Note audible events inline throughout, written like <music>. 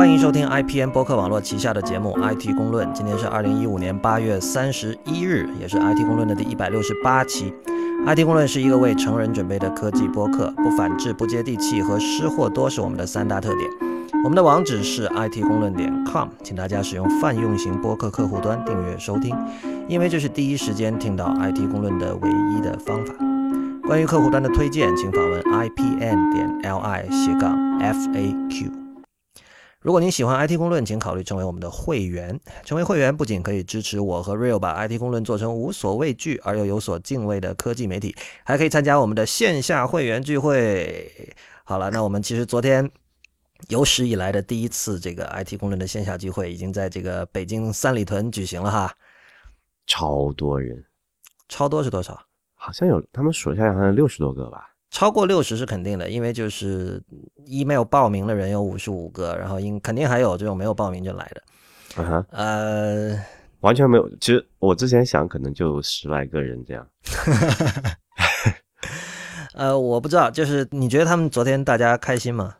欢迎收听 IPN 播客网络旗下的节目《IT 公论》。今天是二零一五年八月三十一日，也是 IT 公论的第一百六十八期。IT 公论是一个为成人准备的科技播客，不反制、不接地气和失货多是我们的三大特点。我们的网址是 IT 公论点 com，请大家使用泛用型播客客户端订阅收听，因为这是第一时间听到 IT 公论的唯一的方法。关于客户端的推荐，请访问 IPN 点 LI 斜杠 FAQ。如果您喜欢 IT 公论，请考虑成为我们的会员。成为会员不仅可以支持我和 Real 把 IT 公论做成无所畏惧而又有所敬畏的科技媒体，还可以参加我们的线下会员聚会。好了，那我们其实昨天有史以来的第一次这个 IT 公论的线下聚会，已经在这个北京三里屯举行了哈，超多人，超多是多少？好像有他们数下来好像六十多个吧。超过六十是肯定的，因为就是 email 报名的人有五十五个，然后应肯定还有这种没有报名就来的。嗯哼，呃，完全没有。其实我之前想，可能就十来个人这样。<laughs> 呃，我不知道，就是你觉得他们昨天大家开心吗？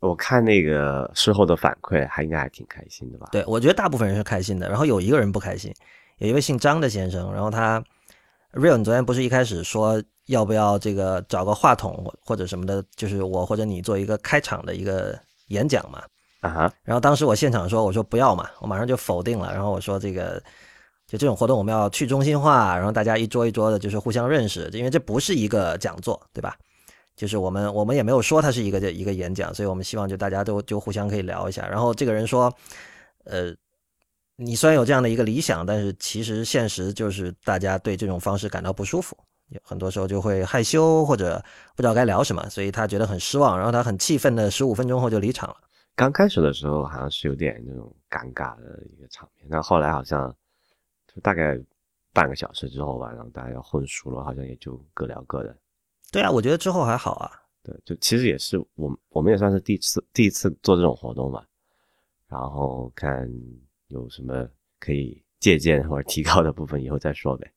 我看那个事后的反馈，还应该还挺开心的吧？对，我觉得大部分人是开心的，然后有一个人不开心，有一位姓张的先生，然后他 real，你昨天不是一开始说要不要这个找个话筒或或者什么的，就是我或者你做一个开场的一个演讲嘛？啊哈，然后当时我现场说，我说不要嘛，我马上就否定了。然后我说这个，就这种活动我们要去中心化，然后大家一桌一桌的，就是互相认识，因为这不是一个讲座，对吧？就是我们我们也没有说它是一个这一个演讲，所以我们希望就大家都就互相可以聊一下。然后这个人说，呃，你虽然有这样的一个理想，但是其实现实就是大家对这种方式感到不舒服，很多时候就会害羞或者不知道该聊什么，所以他觉得很失望，然后他很气愤的十五分钟后就离场了。刚开始的时候好像是有点那种尴尬的一个场面，但后来好像就大概半个小时之后吧，然后大家混熟了，好像也就各聊各的。对啊，我觉得之后还好啊。对，就其实也是我我们也算是第一次第一次做这种活动嘛，然后看有什么可以借鉴或者提高的部分，以后再说呗。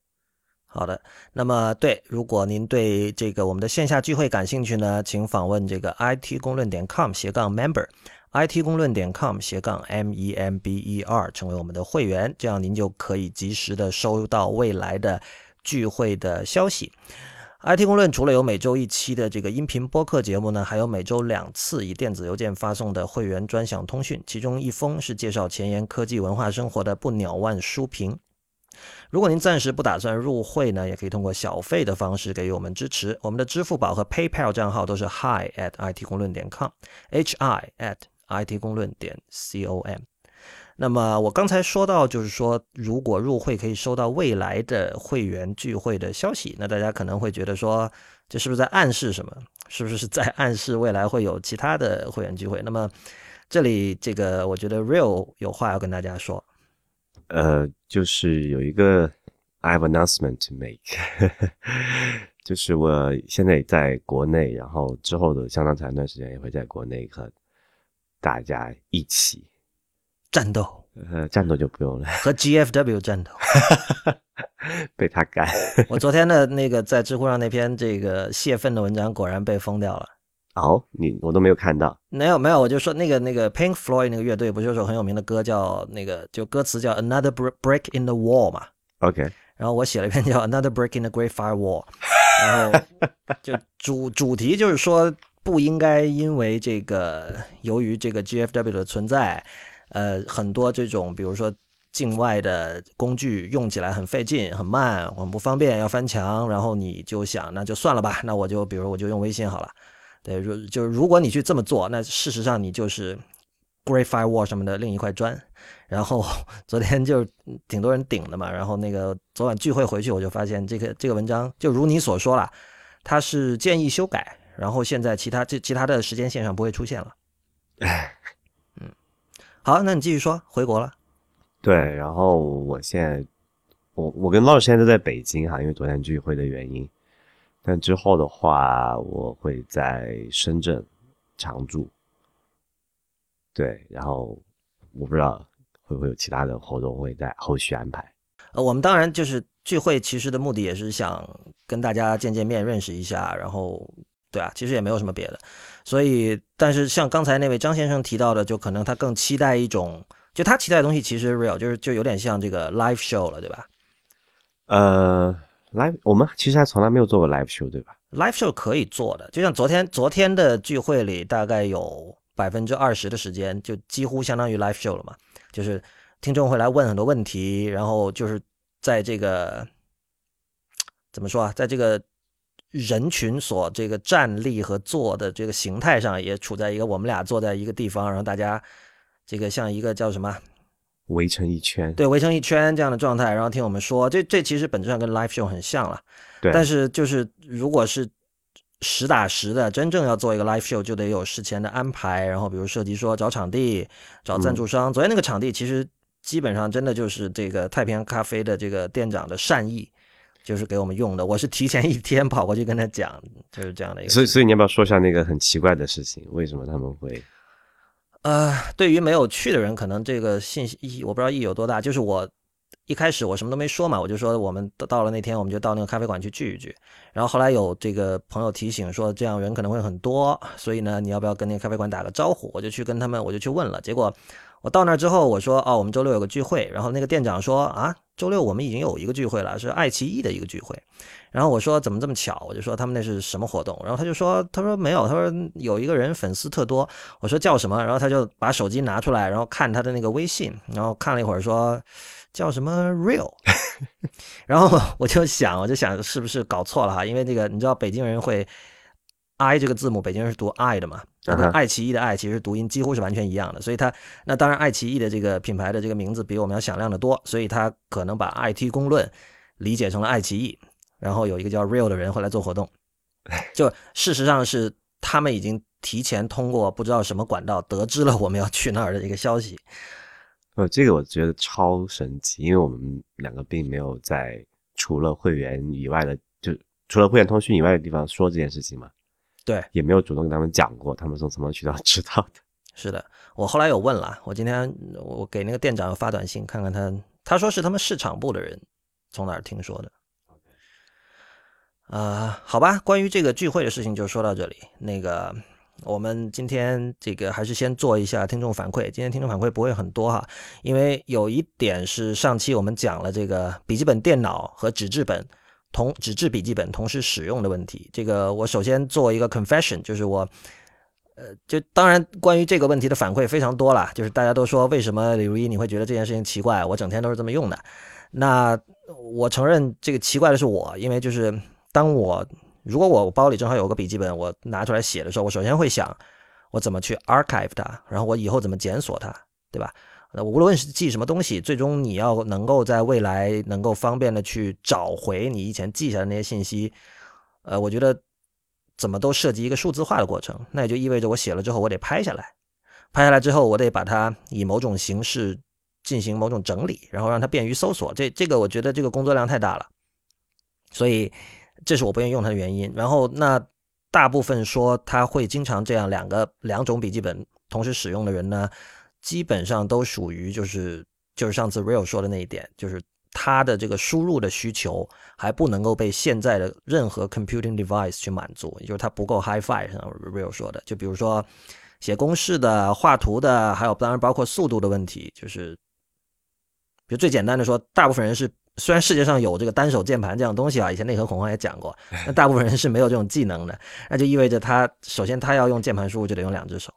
好的，那么对，如果您对这个我们的线下聚会感兴趣呢，请访问这个 it 公论点 com 斜杠 member，it 公论点 com 斜杠 m e m b e r，成为我们的会员，这样您就可以及时的收到未来的聚会的消息。IT 公论除了有每周一期的这个音频播客节目呢，还有每周两次以电子邮件发送的会员专享通讯，其中一封是介绍前沿科技文化生活的不鸟万书评。如果您暂时不打算入会呢，也可以通过小费的方式给予我们支持。我们的支付宝和 PayPal 账号都是 hi at it 公论点 com，h i at it 公论点 c o m。那么我刚才说到，就是说如果入会可以收到未来的会员聚会的消息，那大家可能会觉得说，这是不是在暗示什么？是不是在暗示未来会有其他的会员聚会？那么这里这个，我觉得 Real 有话要跟大家说。呃，就是有一个 I have announcement to make，<laughs> 就是我现在在国内，然后之后的相当长一段时间也会在国内和大家一起。战斗，呃，战斗就不用了，和 <laughs> GFW 战斗，被他干。我昨天的那个在知乎上那篇这个泄愤的文章，果然被封掉了。哦，你我都没有看到。没有没有，我就说那个那个 Pink Floyd 那个乐队，不是有首很有名的歌叫那个，就歌词叫 Another Break in the Wall 嘛。OK，然后我写了一篇叫 Another Break in the Great Firewall，然后 <laughs> 就主主题就是说不应该因为这个由于这个 GFW 的存在。呃，很多这种，比如说境外的工具用起来很费劲、很慢、很不方便，要翻墙，然后你就想，那就算了吧，那我就比如我就用微信好了。对，如就是如果你去这么做，那事实上你就是 Great Firewall 什么的另一块砖。然后昨天就挺多人顶的嘛，然后那个昨晚聚会回去，我就发现这个这个文章就如你所说了，它是建议修改，然后现在其他这其他的时间线上不会出现了。嗯好，那你继续说，回国了。对，然后我现在，我我跟老师现在都在北京哈，因为昨天聚会的原因。但之后的话，我会在深圳常住。对，然后我不知道会不会有其他的活动会在后续安排。呃，我们当然就是聚会，其实的目的也是想跟大家见见面，认识一下，然后对啊，其实也没有什么别的。所以，但是像刚才那位张先生提到的，就可能他更期待一种，就他期待的东西其实 real，就是就有点像这个 live show 了，对吧？呃，live 我们其实还从来没有做过 live show，对吧？live show 可以做的，就像昨天昨天的聚会里，大概有百分之二十的时间，就几乎相当于 live show 了嘛。就是听众会来问很多问题，然后就是在这个怎么说啊，在这个人群所这个站立和坐的这个形态上，也处在一个我们俩坐在一个地方，然后大家这个像一个叫什么？围成一圈，对，围成一圈这样的状态，然后听我们说，这这其实本质上跟 live show 很像了。对，但是就是如果是实打实的，真正要做一个 live show，就得有事前的安排，然后比如涉及说找场地、找赞助商。昨天那个场地其实基本上真的就是这个太平洋咖啡的这个店长的善意，就是给我们用的。我是提前一天跑过去跟他讲，就是这样的一个。所以，所以你要不要说一下那个很奇怪的事情？为什么他们会？呃，对于没有去的人，可能这个信息意义我不知道意义有多大。就是我一开始我什么都没说嘛，我就说我们到了那天，我们就到那个咖啡馆去聚一聚。然后后来有这个朋友提醒说，这样人可能会很多，所以呢，你要不要跟那个咖啡馆打个招呼？我就去跟他们，我就去问了。结果我到那儿之后，我说哦，我们周六有个聚会。然后那个店长说啊，周六我们已经有一个聚会了，是爱奇艺的一个聚会。然后我说怎么这么巧？我就说他们那是什么活动？然后他就说他说没有，他说有一个人粉丝特多。我说叫什么？然后他就把手机拿出来，然后看他的那个微信，然后看了一会儿说叫什么 real。<laughs> 然后我就想，我就想是不是搞错了哈？因为这个你知道北京人会 i 这个字母，北京人是读 i 的嘛，跟爱奇艺的爱其实读音几乎是完全一样的。所以他那当然爱奇艺的这个品牌的这个名字比我们要响亮的多，所以他可能把 IT 公论理解成了爱奇艺。然后有一个叫 Real 的人会来做活动，就事实上是他们已经提前通过不知道什么管道得知了我们要去那儿的一个消息。呃，这个我觉得超神奇，因为我们两个并没有在除了会员以外的，就除了会员通讯以外的地方说这件事情嘛。对，也没有主动跟他们讲过，他们从什么渠道知道的？<laughs> 是的，我后来有问了，我今天我给那个店长发短信看看他，他说是他们市场部的人从哪儿听说的。呃，好吧，关于这个聚会的事情就说到这里。那个，我们今天这个还是先做一下听众反馈。今天听众反馈不会很多哈，因为有一点是上期我们讲了这个笔记本电脑和纸质本同纸质笔记本同时使用的问题。这个我首先做一个 confession，就是我，呃，就当然关于这个问题的反馈非常多了，就是大家都说为什么李如一你会觉得这件事情奇怪？我整天都是这么用的。那我承认这个奇怪的是我，因为就是。当我如果我包里正好有个笔记本，我拿出来写的时候，我首先会想我怎么去 archive 它，然后我以后怎么检索它，对吧？那无论是记什么东西，最终你要能够在未来能够方便的去找回你以前记下的那些信息，呃，我觉得怎么都涉及一个数字化的过程，那也就意味着我写了之后我得拍下来，拍下来之后我得把它以某种形式进行某种整理，然后让它便于搜索。这这个我觉得这个工作量太大了，所以。这是我不愿意用它的原因。然后，那大部分说他会经常这样两个两种笔记本同时使用的人呢，基本上都属于就是就是上次 Real 说的那一点，就是它的这个输入的需求还不能够被现在的任何 computing device 去满足，也就是它不够 HiFi。像 Real 说的，就比如说写公式的、画图的，还有当然包括速度的问题，就是比如最简单的说，大部分人是。虽然世界上有这个单手键盘这样东西啊，以前内核恐慌也讲过，<laughs> 那大部分人是没有这种技能的，那就意味着他首先他要用键盘输入就得用两只手，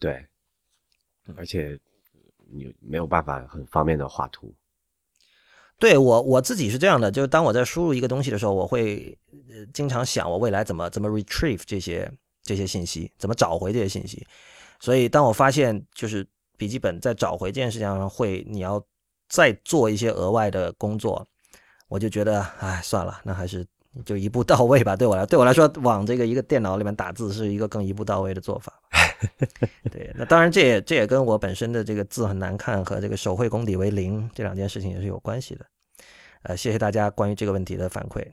对，而且你没有办法很方便的画图。对我我自己是这样的，就是当我在输入一个东西的时候，我会经常想我未来怎么怎么 retrieve 这些这些信息，怎么找回这些信息。所以当我发现就是笔记本在找回这件事情上会你要。再做一些额外的工作，我就觉得，哎，算了，那还是就一步到位吧。对我来，对我来说，往这个一个电脑里面打字是一个更一步到位的做法。<laughs> 对，那当然，这也这也跟我本身的这个字很难看和这个手绘功底为零这两件事情也是有关系的。呃，谢谢大家关于这个问题的反馈。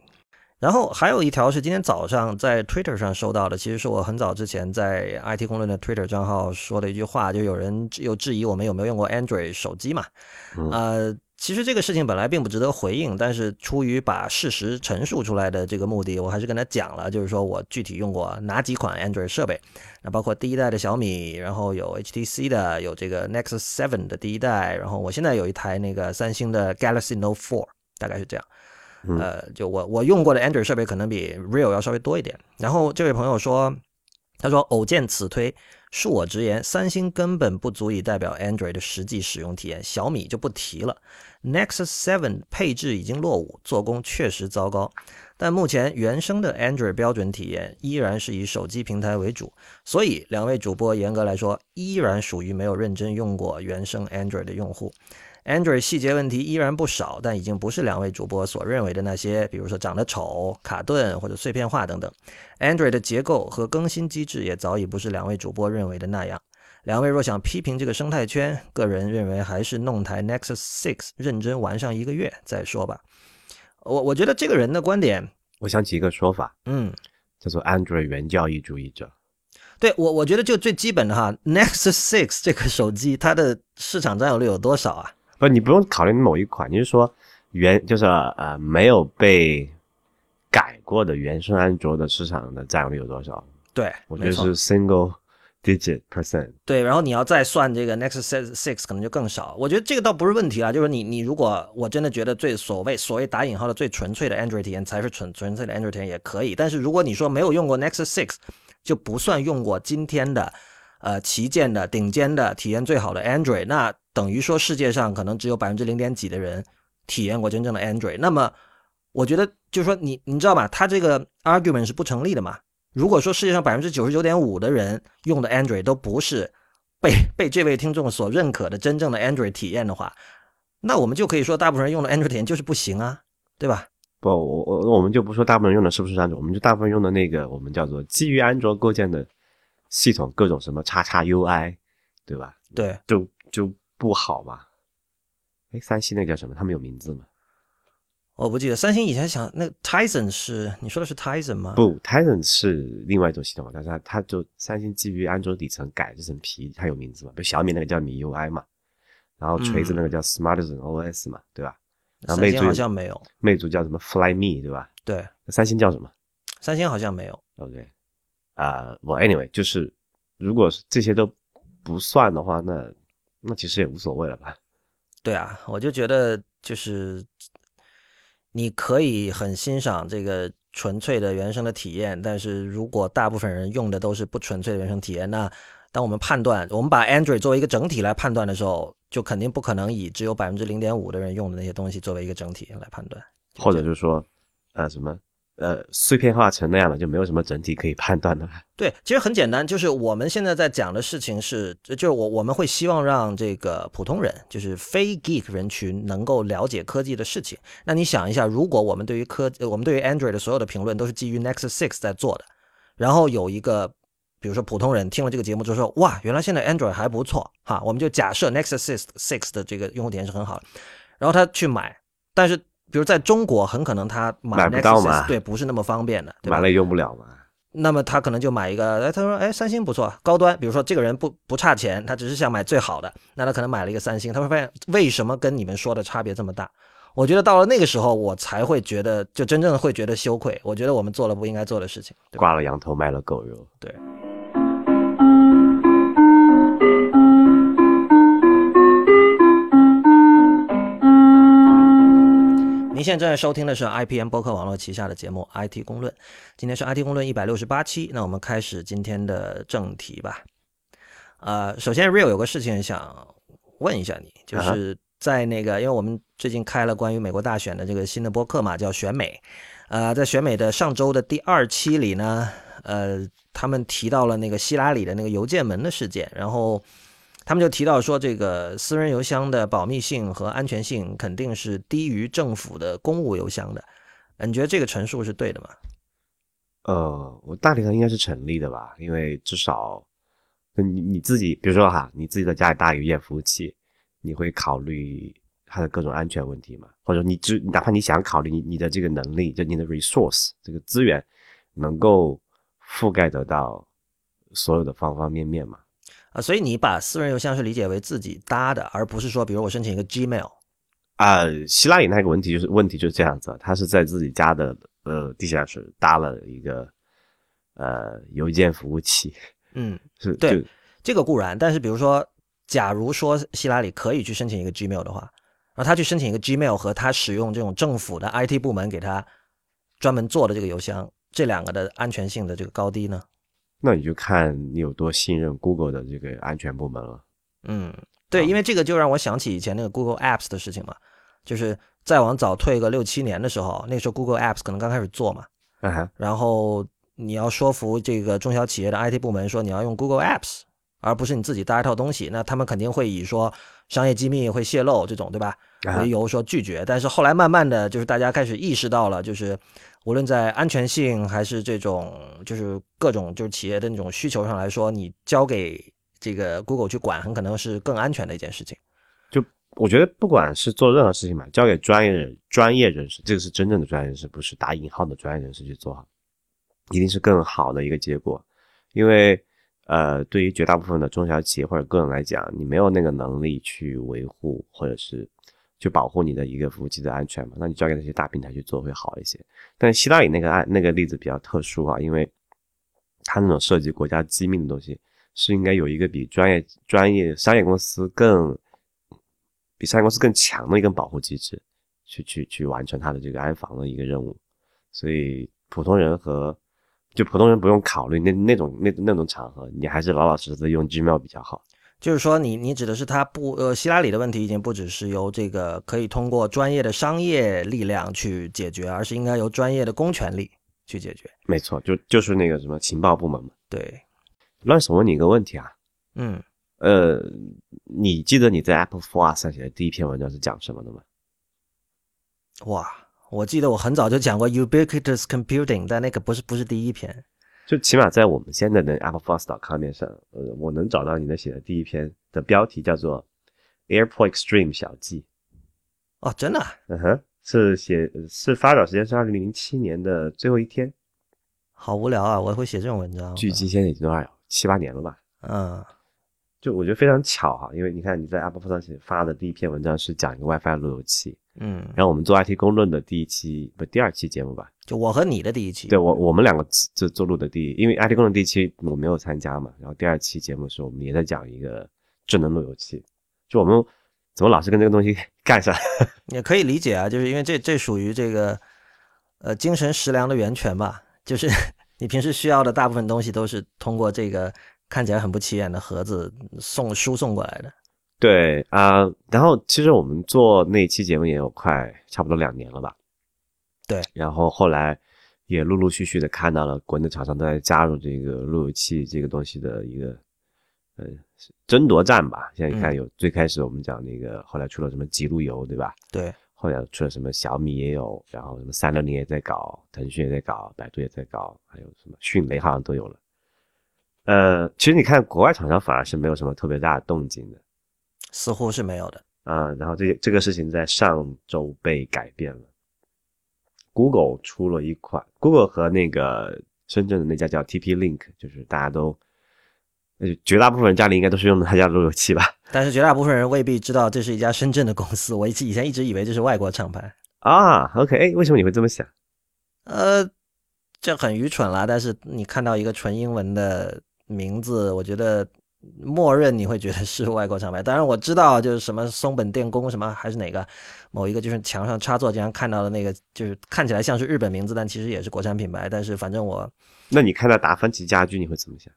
然后还有一条是今天早上在 Twitter 上收到的，其实是我很早之前在 IT 公论的 Twitter 账号说的一句话，就有人又质疑我们有没有用过 Android 手机嘛？呃，其实这个事情本来并不值得回应，但是出于把事实陈述出来的这个目的，我还是跟他讲了，就是说我具体用过哪几款 Android 设备，那包括第一代的小米，然后有 HTC 的，有这个 Nexus 7的第一代，然后我现在有一台那个三星的 Galaxy Note 4，大概是这样。呃，就我我用过的 Android 设备可能比 Real 要稍微多一点。然后这位朋友说，他说偶见此推。恕我直言，三星根本不足以代表 Android 的实际使用体验，小米就不提了。Nexus 7配置已经落伍，做工确实糟糕。但目前原生的 Android 标准体验依然是以手机平台为主，所以两位主播严格来说依然属于没有认真用过原生 Android 的用户。Android 细节问题依然不少，但已经不是两位主播所认为的那些，比如说长得丑、卡顿或者碎片化等等。Android 的结构和更新机制也早已不是两位主播认为的那样。两位若想批评这个生态圈，个人认为还是弄台 Nexus 6认真玩上一个月再说吧。我我觉得这个人的观点，我想起一个说法，嗯，叫做 Android 原教义主义者。对我我觉得就最基本的哈，Nexus Six 这个手机它的市场占有率有多少啊？不，你不用考虑某一款，你是说原就是呃没有被改过的原生安卓的市场的占有率有多少？对，我觉得是 single digit percent。对，然后你要再算这个 Nexus Six 可能就更少。我觉得这个倒不是问题啊，就是你你如果我真的觉得最所谓所谓打引号的最纯粹的 Android 体验才是纯纯粹的 Android 体验也可以，但是如果你说没有用过 Nexus Six，就不算用过今天的呃旗舰的顶尖的体验最好的 Android，那。等于说世界上可能只有百分之零点几的人体验过真正的 Android。那么，我觉得就是说你你知道吧，他这个 argument 是不成立的嘛？如果说世界上百分之九十九点五的人用的 Android 都不是被被这位听众所认可的真正的 Android 体验的话，那我们就可以说大部分人用的 Android 体验就是不行啊，对吧？不，我我我们就不说大部分人用的是不是安卓，我们就大部分用的那个我们叫做基于安卓构建的系统，各种什么叉叉 UI，对吧？对，就就。不好嘛？哎，三星那叫什么？他们有名字吗？我不记得。三星以前想那个 Tizen 是你说的是 Tizen 吗？不，Tizen 是另外一种系统，但是它它就三星基于安卓底层改这层皮，它有名字嘛？比如小米那个叫米 UI 嘛，然后锤子那个叫 Smartisan OS 嘛，对吧？然后魅族好像没有，魅族叫什么 Flyme 对吧？对。三星叫什么？三星好像没有。OK，啊，我 Anyway 就是如果这些都不算的话，那。那其实也无所谓了吧？对啊，我就觉得就是你可以很欣赏这个纯粹的原生的体验，但是如果大部分人用的都是不纯粹的原生体验，那当我们判断我们把 Android 作为一个整体来判断的时候，就肯定不可能以只有百分之零点五的人用的那些东西作为一个整体来判断，或者就是说，呃，什么？呃，碎片化成那样了，就没有什么整体可以判断的了。对，其实很简单，就是我们现在在讲的事情是，就是我我们会希望让这个普通人，就是非 geek 人群能够了解科技的事情。那你想一下，如果我们对于科，我们对于 Android 的所有的评论都是基于 Nexus Six 在做的，然后有一个，比如说普通人听了这个节目之后说，哇，原来现在 Android 还不错哈，我们就假设 Nexus Six 的这个用户体验是很好的，然后他去买，但是。比如在中国，很可能他买不到嘛，对，不是那么方便的，买了也用不了嘛。那么他可能就买一个，哎，他说，哎，三星不错，高端。比如说这个人不不差钱，他只是想买最好的，那他可能买了一个三星，他会发现为什么跟你们说的差别这么大？我觉得到了那个时候，我才会觉得，就真正会觉得羞愧。我觉得我们做了不应该做的事情，挂了羊头卖了狗肉，对。<laughs> 您现在正在收听的是 IPM 播客网络旗下的节目《IT 公论》，今天是 IT 公论一百六十八期，那我们开始今天的正题吧。呃，首先 Real 有个事情想问一下你，就是在那个，因为我们最近开了关于美国大选的这个新的播客嘛，叫选美。呃，在选美的上周的第二期里呢，呃，他们提到了那个希拉里的那个邮件门的事件，然后。他们就提到说，这个私人邮箱的保密性和安全性肯定是低于政府的公务邮箱的。你觉得这个陈述是对的吗？呃，我大体上应该是成立的吧，因为至少你你自己，比如说哈，你自己在家里搭邮件服务器，你会考虑它的各种安全问题嘛？或者你只哪怕你想考虑你你的这个能力，就你的 resource 这个资源能够覆盖得到所有的方方面面嘛？啊，所以你把私人邮箱是理解为自己搭的，而不是说，比如我申请一个 Gmail，啊、希拉里那个问题就是问题就是这样子，他是在自己家的呃地下室搭了一个呃邮件服务器，嗯，<laughs> 是对这个固然，但是比如说，假如说希拉里可以去申请一个 Gmail 的话，然后他去申请一个 Gmail 和他使用这种政府的 IT 部门给他专门做的这个邮箱，这两个的安全性的这个高低呢？那你就看你有多信任 Google 的这个安全部门了。嗯，对，因为这个就让我想起以前那个 Google Apps 的事情嘛，就是再往早退个六七年的时候，那时候 Google Apps 可能刚开始做嘛，嗯，然后你要说服这个中小企业的 IT 部门说你要用 Google Apps，而不是你自己搭一套东西，那他们肯定会以说商业机密会泄露这种，对吧？啊为由说拒绝。但是后来慢慢的就是大家开始意识到了，就是无论在安全性还是这种就是各种就是企业的那种需求上来说，你交给这个 Google 去管，很可能是更安全的一件事情。就我觉得不管是做任何事情嘛，交给专业人专业人士，这个是真正的专业人士，不是打引号的专业人士去做好，一定是更好的一个结果。因为呃，对于绝大部分的中小企业或者个人来讲，你没有那个能力去维护或者是去保护你的一个服务器的安全嘛，那你交给那些大平台去做会好一些。但希拉里那个案那个例子比较特殊啊，因为它那种涉及国家机密的东西，是应该有一个比专业专业商业公司更比商业公司更强的一个保护机制，去去去完成它的这个安防的一个任务。所以普通人和就普通人不用考虑那那种那那种场合，你还是老老实实的用 Gmail 比较好。就是说你，你指的是他不呃，希拉里的问题已经不只是由这个可以通过专业的商业力量去解决，而是应该由专业的公权力去解决。没错，就就是那个什么情报部门嘛。对，乱手问你一个问题啊，嗯，呃，你记得你在 Apple Four 上写的第一篇文章是讲什么的吗？哇，我记得我很早就讲过 ubiquitous computing，但那个不是不是第一篇。就起码在我们现在的 AppleForce.com 面上，呃，我能找到你的写的第一篇的标题叫做 Airport Extreme 小记。哦，真的啊？嗯哼，是写是发表时间是二零零七年的最后一天，好无聊啊！我会写这种文章。距今现在已经多少七八年了吧？嗯，就我觉得非常巧哈，因为你看你在 Apple 上写发的第一篇文章是讲一个 WiFi 路由器，嗯，然后我们做 IT 公论的第一期不第二期节目吧，就我和你的第一期。对我我们两个这做录的第一，因为 IT 公论第一期我没有参加嘛，然后第二期节目的时候我们也在讲一个智能路由器，就我们怎么老是跟这个东西 <laughs> 干上？<laughs> 也可以理解啊，就是因为这这属于这个呃精神食粮的源泉吧，就是 <laughs> 你平时需要的大部分东西都是通过这个看起来很不起眼的盒子送输送过来的。对啊、然后其实我们做那期节目也有快差不多两年了吧？对，然后后来也陆陆续续的看到了国内厂商都在加入这个路由器这个东西的一个呃争夺战吧。现在你看嗯有、最开始我们讲那个，后来出了什么极路由，对吧？对，后来出了什么小米也有，然后什么三六零也在搞，腾讯也在搞，百度也在搞，还有什么迅雷好像都有了。呃，其实你看国外厂商反而是没有什么特别大的动静的。似乎是没有的。啊、然后这这个事情在上周被改变了。Google 出了一款，Google 和那个深圳的那家叫 TP Link，就是大家都，呃，绝大部分人家里应该都是用的他家路由器吧？<laughs> 但是绝大部分人未必知道这是一家深圳的公司，我以以前一直以为这是外国厂牌。啊，OK，哎，为什么你会这么想？呃，这很愚蠢啦。但是你看到一个纯英文的名字，我觉得默认你会觉得是外国厂牌。当然我知道，就是什么松本电工什么还是哪个某一个，就是墙上插座经常看到的那个，就是看起来像是日本名字，但其实也是国产品牌。但是反正我那你看到达芬奇家居，你会怎么想？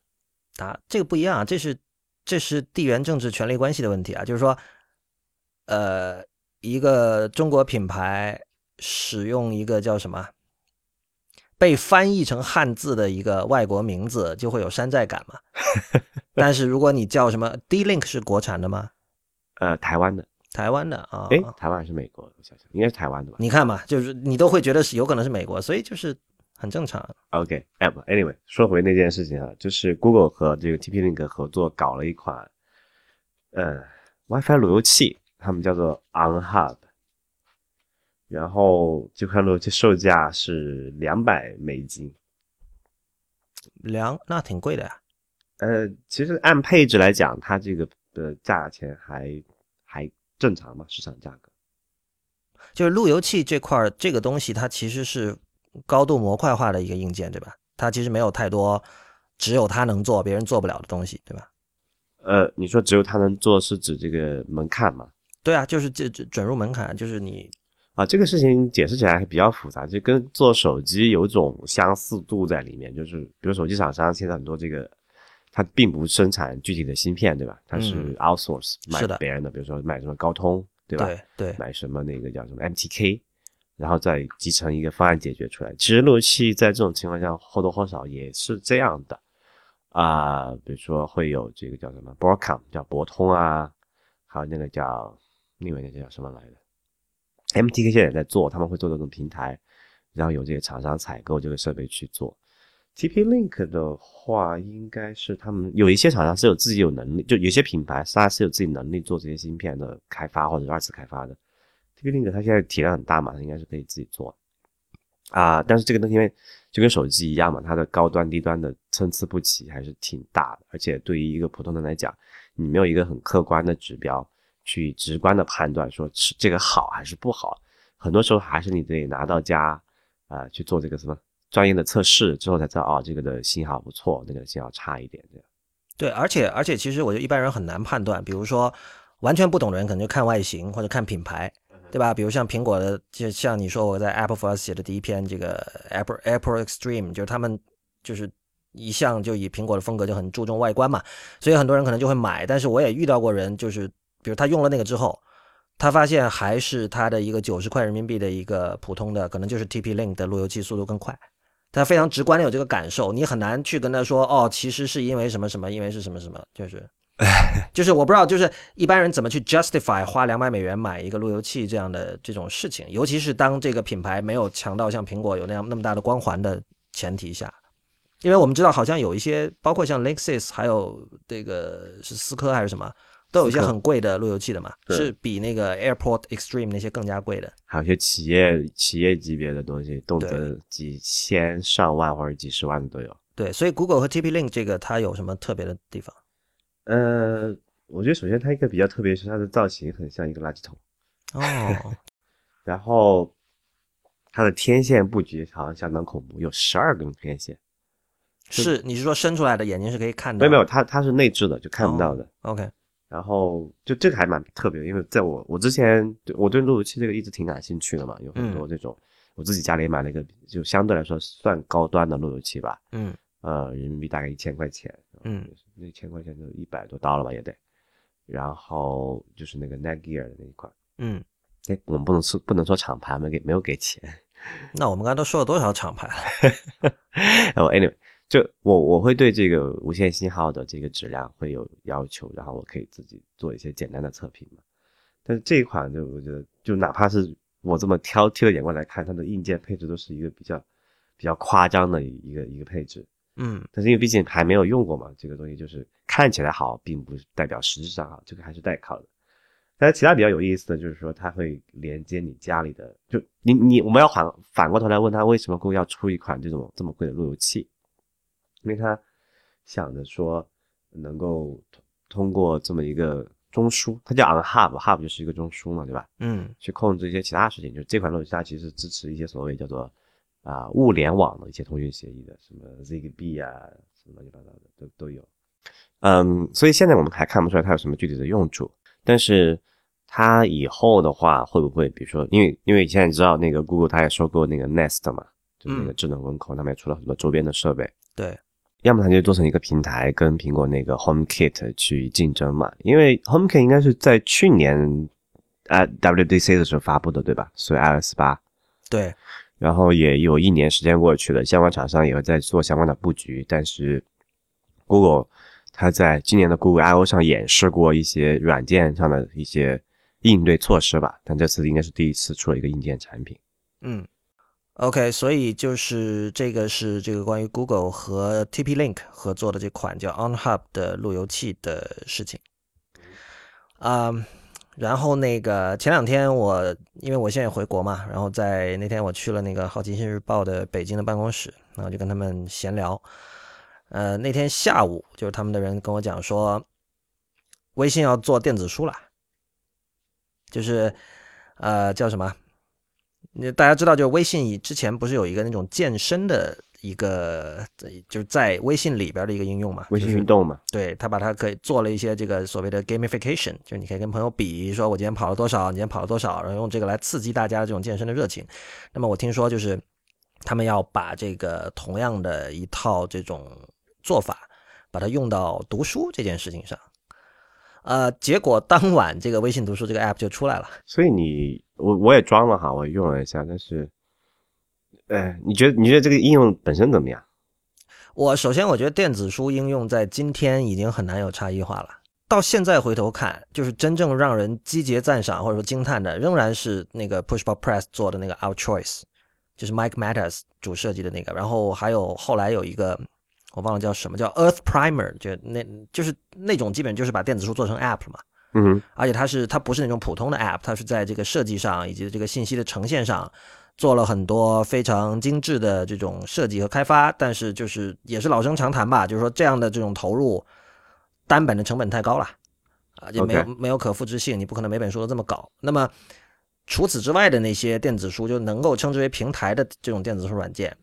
答这个不一样啊，这是这是地缘政治权力关系的问题啊，就是说，呃，一个中国品牌使用一个叫什么被翻译成汉字的一个外国名字，就会有山寨感嘛。<laughs> 但是如果你叫什么 D-Link 是国产的吗？呃，台湾的，台湾的啊？哎，台湾还是美国？我想想，应该是台湾的吧你看嘛，就是你都会觉得是有可能是美国，所以就是很正常。？OK，哎不，Anyway，说回那件事情啊，就是 Google 和这个 TP Link 合作搞了一款，呃，WiFi 路由器，他们叫做 OnHub。然后这块路由器售价是两百美金，两那挺贵的呀。呃，其实按配置来讲，它这个的价钱还还正常嘛，市场价格。就是路由器这块这个东西，它其实是高度模块化的一个硬件，对吧？它其实没有太多只有它能做别人做不了的东西，对吧？呃，你说只有它能做，是指这个门槛吗？对啊，就是这这准入门槛，就是你啊，这个事情解释起来还比较复杂，就跟做手机有种相似度在里面。就是比如手机厂商现在很多这个，它并不生产具体的芯片，对吧？它是 outsource 买别人的，比如说买什么高通，对吧？对对，买什么那个叫什么 MTK，然后再集成一个方案解决出来。其实路由器在这种情况下或多或少也是这样的啊，比如说会有这个叫什么 Broadcom，叫博通啊，还有那个叫。另外那叫什么来的？MTK 现在也在做，他们会做这种平台，然后有这些厂商采购这个设备去做。TP-Link 的话，应该是他们有一些厂商是有自己有能力，就有些品牌它是有自己能力做这些芯片的开发或者二次开发的。TP-Link 它现在体量很大嘛，它应该是可以自己做啊。但是这个东西因为就跟手机一样嘛，它的高端低端的参差不齐还是挺大的，而且对于一个普通人来讲，你没有一个很客观的指标。去直观的判断说是这个好还是不好，很多时候还是你得拿到家，啊去做这个什么专业的测试之后才知道哦这个的信号不错，那个信号差一点这样。对，而且而且其实我觉得一般人很难判断，比如说完全不懂的人可能就看外形或者看品牌，对吧？比如像苹果的，就像你说我在 Apple for Us 写的第一篇这个 Apple Apple Extreme，就是他们就是一向就以苹果的风格就很注重外观嘛，所以很多人可能就会买。但是我也遇到过人就是。比如他用了那个之后，他发现还是他的一个九十块人民币的一个普通的，可能就是 TP-Link 的路由器速度更快。他非常直观的有这个感受，你很难去跟他说哦，其实是因为什么什么，因为是什么什么，就是，就是我不知道，就是一般人怎么去 justify 花两百美元买一个路由器这样的这种事情，尤其是当这个品牌没有强到像苹果有那样那么大的光环的前提下，因为我们知道好像有一些，包括像 Linksys，还有这个是思科还是什么。都有一些很贵的路由器的嘛，是比那个 Airport Extreme 那些更加贵的。还有一些企业企业级别的东西，动辄几千上万或者几十万的都有。对，所以 Google 和 TP-Link 这个它有什么特别的地方？呃，我觉得首先它一个比较特别是它的造型很像一个垃圾桶。哦。<laughs> 然后它的天线布局好像相当恐怖，有十二根天线。是，你是说伸出来的眼睛是可以看到？没有没有，它它是内置的，就看不到的。OK。然后就这个还蛮特别的，因为在我我之前我对路由器这个一直挺感兴趣的嘛，有很多这种，我自己家里也买了一个就相对来说算高端的路由器吧，嗯，呃，人民币大概一千块钱，嗯，那一千块钱就一百多刀了吧也得，然后就是那个 Netgear 的那一款，嗯，哎，我们不能说不能说厂牌，没给没有给钱，那我们刚才都说了多少厂牌了？<laughs> 哦，Anyway。就我我会对这个无线信号的这个质量会有要求，然后我可以自己做一些简单的测评嘛。但是这一款就我觉得，就哪怕是我这么挑剔的眼光来看，它的硬件配置都是一个比较比较夸张的一个一个配置。嗯，但是因为毕竟还没有用过嘛，这个东西就是看起来好，并不代表实质上好，这个还是待考的。但是其他比较有意思的就是说，它会连接你家里的，就你你我们要反反过头来问他，为什么会要出一款这种这么贵的路由器？因为他想着说能够通通过这么一个中枢，它叫 on hub，hub 就是一个中枢嘛，对吧？嗯，去控制一些其他事情。就是这款路由器它其实支持一些所谓叫做啊物联网的一些通讯协议的，什么 Zigbee 啊，什么乱七八糟的都都有。嗯，所以现在我们还看不出来它有什么具体的用处。但是它以后的话会不会，比如说，因为因为现在知道那个 Google 它也收购那个 Nest 嘛，就是那个智能温控，他们也出了很多周边的设备。对。要么它就做成一个平台，跟苹果那个 HomeKit 去竞争嘛。因为 HomeKit 应该是在去年啊 WDC 的时候发布的，对吧？所以 iOS 八。对。然后也有一年时间过去了，相关厂商也在做相关的布局。但是 Google 它在今年的 Google I/O 上演示过一些软件上的一些应对措施吧，但这次应该是第一次出了一个硬件产品。嗯。OK，所以就是这个是这个关于 Google 和 TP-Link 合作的这款叫 OnHub 的路由器的事情。啊，然后那个前两天我因为我现在回国嘛，然后在那天我去了那个好奇心日报的北京的办公室，然后就跟他们闲聊。呃，那天下午就是他们的人跟我讲说，微信要做电子书了，就是呃叫什么？你大家知道，就是微信之前不是有一个那种健身的一个，就是在微信里边的一个应用嘛？微信运动嘛？对，他把它可以做了一些这个所谓的 gamification，就是你可以跟朋友比，说我今天跑了多少，你今天跑了多少，然后用这个来刺激大家这种健身的热情。那么我听说就是他们要把这个同样的一套这种做法，把它用到读书这件事情上。呃，结果当晚这个微信读书这个 app 就出来了。所以你我我也装了哈，我用了一下，但是，哎，你觉得你觉得这个应用本身怎么样？我首先我觉得电子书应用在今天已经很难有差异化了。到现在回头看，就是真正让人积极赞赏或者说惊叹的，仍然是那个 Pushbot Press 做的那个 Our Choice，就是 Mike Matters 主设计的那个。然后还有后来有一个。我忘了叫什么叫 Earth Primer，就那就是那种基本就是把电子书做成 App 了嘛。嗯，而且它是它不是那种普通的 App，它是在这个设计上以及这个信息的呈现上做了很多非常精致的这种设计和开发。但是就是也是老生常谈吧，就是说这样的这种投入单本的成本太高了啊，就没有没有可复制性，你不可能每本书都这么搞。那么除此之外的那些电子书就能够称之为平台的这种电子书软件。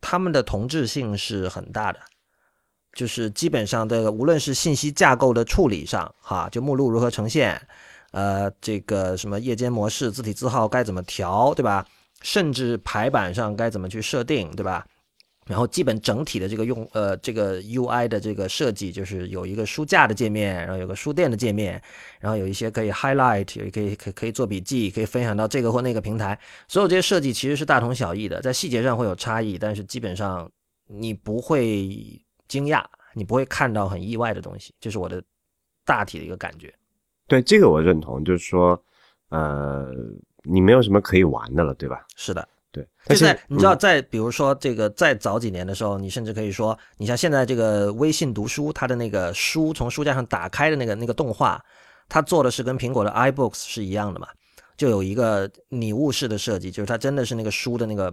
他们的同质性是很大的，就是基本上的，无论是信息架构的处理上，哈，就目录如何呈现，呃，这个什么夜间模式、字体字号该怎么调，对吧？甚至排版上该怎么去设定，对吧？然后基本整体的这个用呃这个 UI 的这个设计，就是有一个书架的界面，然后有个书店的界面，然后有一些可以 highlight，有可以可可以做笔记，可以分享到这个或那个平台。所有这些设计其实是大同小异的，在细节上会有差异，但是基本上你不会惊讶，你不会看到很意外的东西，这是我的大体的一个感觉。对这个我认同，就是说，呃，你没有什么可以玩的了，对吧？是的。对，就在你知道，在比如说这个再早几年的时候，你甚至可以说，你像现在这个微信读书，它的那个书从书架上打开的那个那个动画，它做的是跟苹果的 iBooks 是一样的嘛？就有一个拟物式的设计，就是它真的是那个书的那个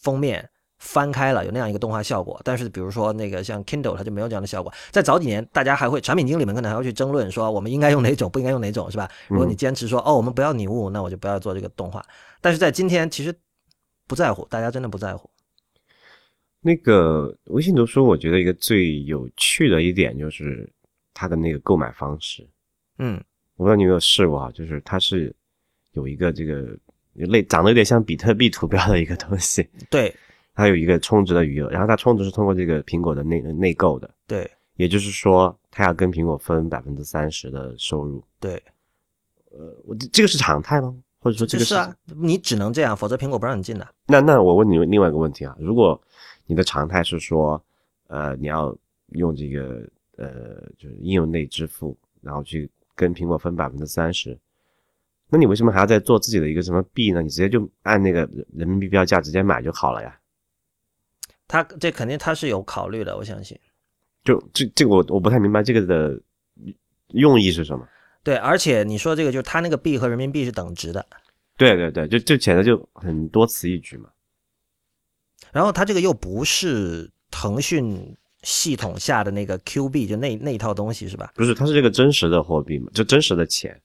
封面翻开了，有那样一个动画效果。但是比如说那个像 Kindle，它就没有这样的效果。在早几年，大家还会产品经理们可能还会去争论说，我们应该用哪种，不应该用哪种，是吧？如果你坚持说，哦，我们不要拟物，那我就不要做这个动画。但是在今天，其实。不在乎，大家真的不在乎。那个微信读书，我觉得一个最有趣的一点就是它的那个购买方式。嗯，我不知道你有没有试过啊？就是它是有一个这个类长得有点像比特币图标的一个东西。对，它有一个充值的余额，然后它充值是通过这个苹果的内内购的。对，也就是说，它要跟苹果分百分之三十的收入。对，呃，我这个是常态吗？或者说这个是啊，你只能这样，否则苹果不让你进的。那那我问你另外一个问题啊，如果你的常态是说，呃，你要用这个呃，就是应用内支付，然后去跟苹果分百分之三十，那你为什么还要再做自己的一个什么币呢？你直接就按那个人民币标价直接买就好了呀。他这肯定他是有考虑的，我相信。就这这个我我不太明白这个的用意是什么。对，而且你说这个就是它那个币和人民币是等值的，对对对，就就显得就很多此一举嘛。然后他这个又不是腾讯系统下的那个 Q 币，就那那一套东西是吧？不是，它是这个真实的货币嘛，就真实的钱。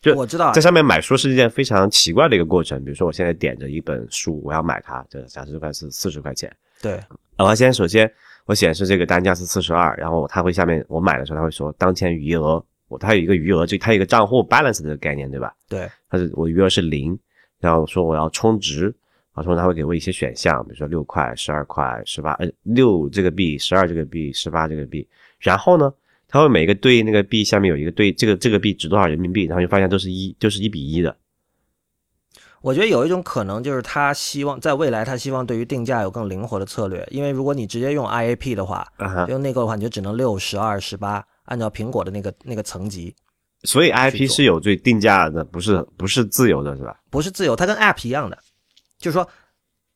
就我知道，在上面买书是一件非常奇怪的一个过程。比如说，我现在点着一本书，我要买它，这假设这块是四十块钱。对，我先首先我显示这个单价是四十二，然后它会下面我买的时候，它会说当前余额。它有一个余额，就它有一个账户 balance 的概念，对吧？对，它是我余额是零，然后说我要充值，啊，充值它会给我一些选项，比如说六块、十二块、十八，呃，六这个币、十二这个币、十八这个币，然后呢，它会每个对应那个币下面有一个对这个这个币值多少人民币，然后就发现都是一，就是一比一的。我觉得有一种可能就是他希望在未来，他希望对于定价有更灵活的策略，因为如果你直接用 IAP 的话，用内购的话，你就只能六、十二、十八。按照苹果的那个那个层级，所以 IAP 是有最定价的，不是不是自由的，是吧？不是自由，它跟 App 一样的，就是说，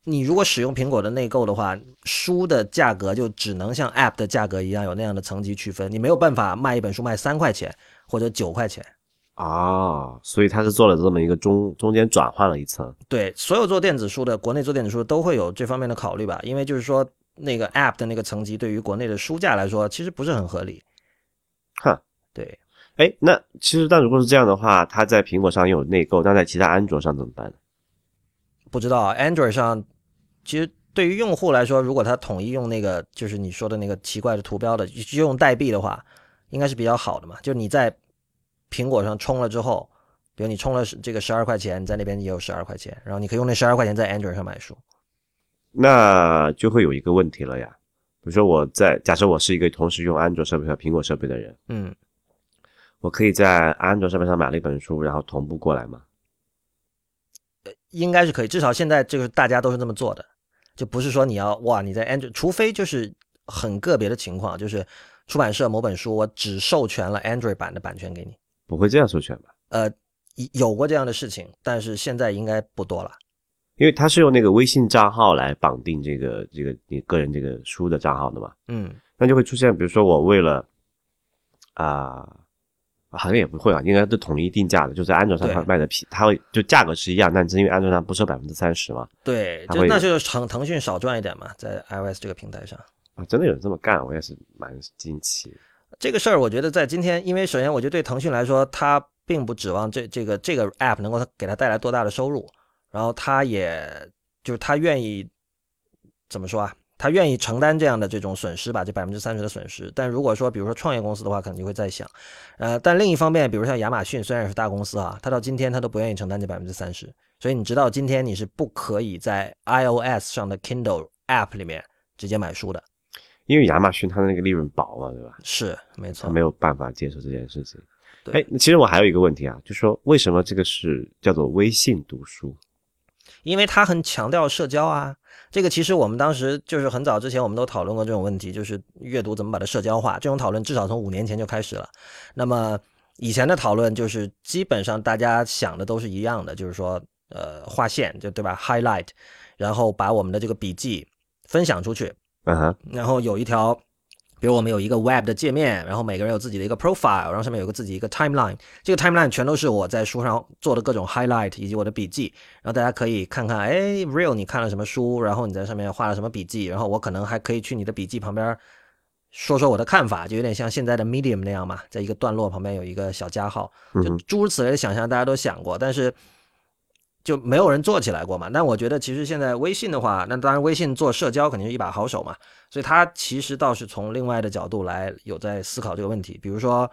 你如果使用苹果的内购的话，书的价格就只能像 App 的价格一样有那样的层级区分，你没有办法卖一本书卖三块钱或者九块钱啊。所以它是做了这么一个中中间转换了一层。对，所有做电子书的，国内做电子书都会有这方面的考虑吧？因为就是说，那个 App 的那个层级对于国内的书价来说，其实不是很合理。哼，对，哎，那其实，但如果是这样的话，它在苹果上有内购，那在其他安卓上怎么办呢？不知道 Android 上，其实对于用户来说，如果他统一用那个就是你说的那个奇怪的图标的，就用代币的话，应该是比较好的嘛。就你在苹果上充了之后，比如你充了这个十二块钱，在那边也有十二块钱，然后你可以用那十二块钱在 Android 上买书。那就会有一个问题了呀，比如说我在假设我是一个同时用安卓设备和苹果设备的人，嗯，我可以在安卓设备上买了一本书，然后同步过来吗？应该是可以，至少现在这个大家都是这么做的，就不是说你要哇你在 Android，除非就是很个别的情况，就是出版社某本书我只授权了 Android 版的版权给你，不会这样授权吧？呃，有过这样的事情，但是现在应该不多了。因为他是用那个微信账号来绑定这个这个你个人这个书的账号的嘛，嗯，那就会出现，比如说我为了啊、好像也不会啊，应该是统一定价的，就在安卓上对它卖的便，它会就价格是一样，但是因为安卓上不收百分之三十嘛，对，就那就是腾腾讯少赚一点嘛，在 iOS 这个平台上。啊，真的有人这么干，我也是蛮惊奇的。这个事儿，我觉得在今天，因为首先，我觉得对腾讯来说，它并不指望这这个这个 app 能够给它带来多大的收入，然后它也就是它愿意怎么说啊？他愿意承担这样的这种损失吧，这百分之三十的损失。但如果说，比如说创业公司的话，可能就会在想，呃，但另一方面，比如像亚马逊，虽然也是大公司啊，它到今天它都不愿意承担这百分之三十，所以你知道今天你是不可以在 iOS 上的 Kindle app 里面直接买书的，因为亚马逊它的那个利润薄嘛，对吧？是没错他，没有办法接受这件事情。对哎，其实我还有一个问题啊，就说为什么这个是叫做微信读书？因为它很强调社交啊。这个其实我们当时就是很早之前我们都讨论过这种问题，就是阅读怎么把它社交化。这种讨论至少从五年前就开始了。那么以前的讨论就是基本上大家想的都是一样的，就是说呃划线就对吧，highlight，然后把我们的这个笔记分享出去，嗯哼，然后有一条，比如我们有一个 web 的界面，然后每个人有自己的一个 profile，然后上面有个自己一个 timeline，这个 timeline 全都是我在书上做的各种 highlight 以及我的笔记，然后大家可以看看，哎，real 你看了什么书，然后你在上面画了什么笔记，然后我可能还可以去你的笔记旁边说说我的看法，就有点像现在的 Medium 那样嘛，在一个段落旁边有一个小加号，就诸如此类的想象，大家都想过，但是就没有人做起来过嘛。但我觉得其实现在微信的话，那当然微信做社交肯定是一把好手嘛，所以它其实倒是从另外的角度来有在思考这个问题。比如说，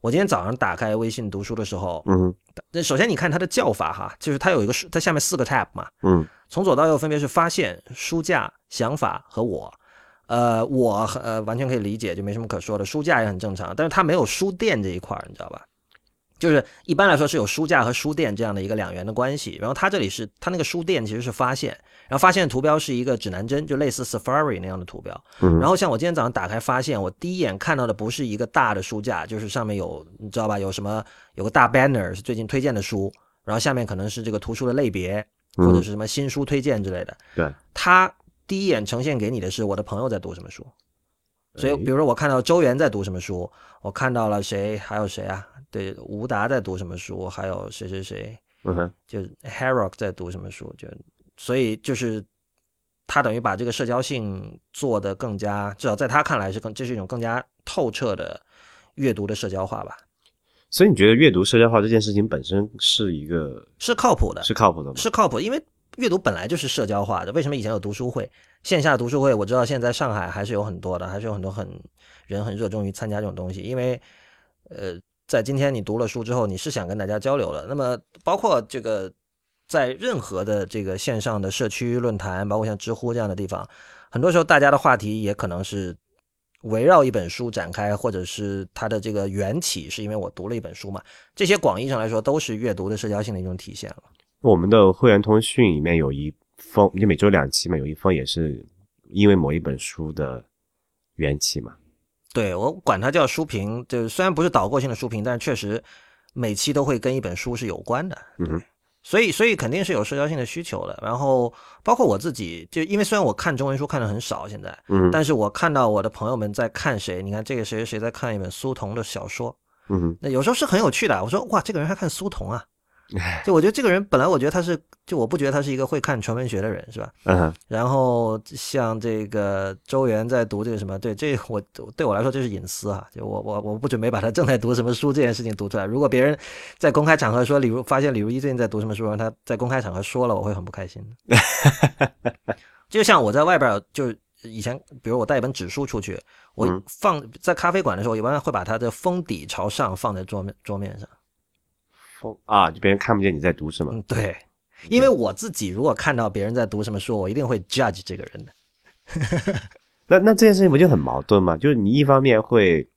我今天早上打开微信读书的时候，嗯，那首先你看它的叫法哈，就是它有一个它下面四个 tab 嘛，嗯从左到右分别是发现、书架、想法和我。呃，我呃完全可以理解，就没什么可说的。书架也很正常，但是它没有书店这一块儿，你知道吧？就是一般来说是有书架和书店这样的一个两元的关系。然后它这里是它那个书店其实是发现，然后发现的图标是一个指南针，就类似 Safari 那样的图标。嗯，然后像我今天早上打开发现，我第一眼看到的不是一个大的书架，就是上面有你知道吧？有什么有个大 banner 是最近推荐的书，然后下面可能是这个图书的类别或者是什么新书推荐之类的。对，它第一眼呈现给你的是我的朋友在读什么书，所以哎比如说我看到周元在读什么书，我看到了谁，还有谁啊？对，吴达在读什么书，还有谁谁谁，嗯哼，就 Harrock 在读什么书，就所以就是他等于把这个社交性做得更加，至少在他看来是更这是一种更加透彻的阅读的社交化吧，所以你觉得阅读社交化这件事情本身是一个是靠谱的，是靠谱的吗？是靠谱，因为阅读本来就是社交化的。为什么以前有读书会，线下读书会？我知道现在上海还是有很多的，还是有很多很人很热衷于参加这种东西，因为呃，在今天你读了书之后，你是想跟大家交流的。那么包括这个在任何的这个线上的社区论坛，包括像知乎这样的地方，很多时候大家的话题也可能是。围绕一本书展开，或者是它的这个缘起，是因为我读了一本书嘛？这些广义上来说，都是阅读的社交性的一种体现了。我们的会员通讯里面有一封，就每周两期嘛，有一封也是因为某一本书的缘起嘛。对我管它叫书评，就是虽然不是导过性的书评，但是确实每期都会跟一本书是有关的。嗯，所以所以肯定是有社交性的需求的。然后包括我自己，就因为虽然我看中文书看的很少现在，嗯但是我看到我的朋友们在看谁，你看这个谁谁谁在看一本苏童的小说，嗯，那有时候是很有趣的。我说哇，这个人还看苏童啊，就我觉得这个人本来我觉得他是，就我不觉得他是一个会看纯文学的人，是吧？嗯，然后像这个周元在读这个什么，对这我对我来说这是隐私啊，就我我我不准备把他正在读什么书这件事情读出来。如果别人在公开场合说李如发现李如一最近在读什么书，然后他在公开场合说了，我会很不开心。<laughs> 就像我在外边，就以前比如我带一本纸书出去，我嗯放在咖啡馆的时候，一般会把它的封底朝上放在桌面桌面上。风啊，就别人看不见你在读什么。嗯，对，因为我自己如果看到别人在读什么书，我一定会 judge 这个人的。<laughs> 那那这件事情不就很矛盾吗？就是你一方面会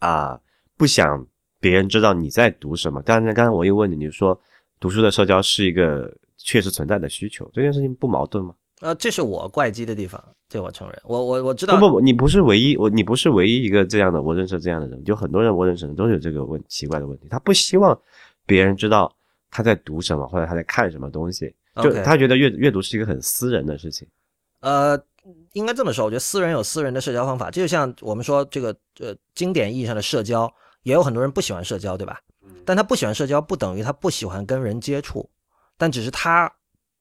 啊、不想别人知道你在读什么，但是刚才我又问你，你说读书的社交是一个确实存在的需求，这件事情不矛盾吗？呃，这是我怪鸡的地方，这我承认。我我我知道，不不不，你不是唯一，我你不是唯一一个这样的，我认识这样的人，就很多人我认识的人都有这个问奇怪的问题，他不希望别人知道他在读什么或者他在看什么东西，就他觉得阅阅读是一个很私人的事情。呃，应该这么说，我觉得私人有私人的社交方法，这就像我们说这个呃经典意义上的社交，也有很多人不喜欢社交，对吧？但他不喜欢社交，不等于他不喜欢跟人接触，但只是他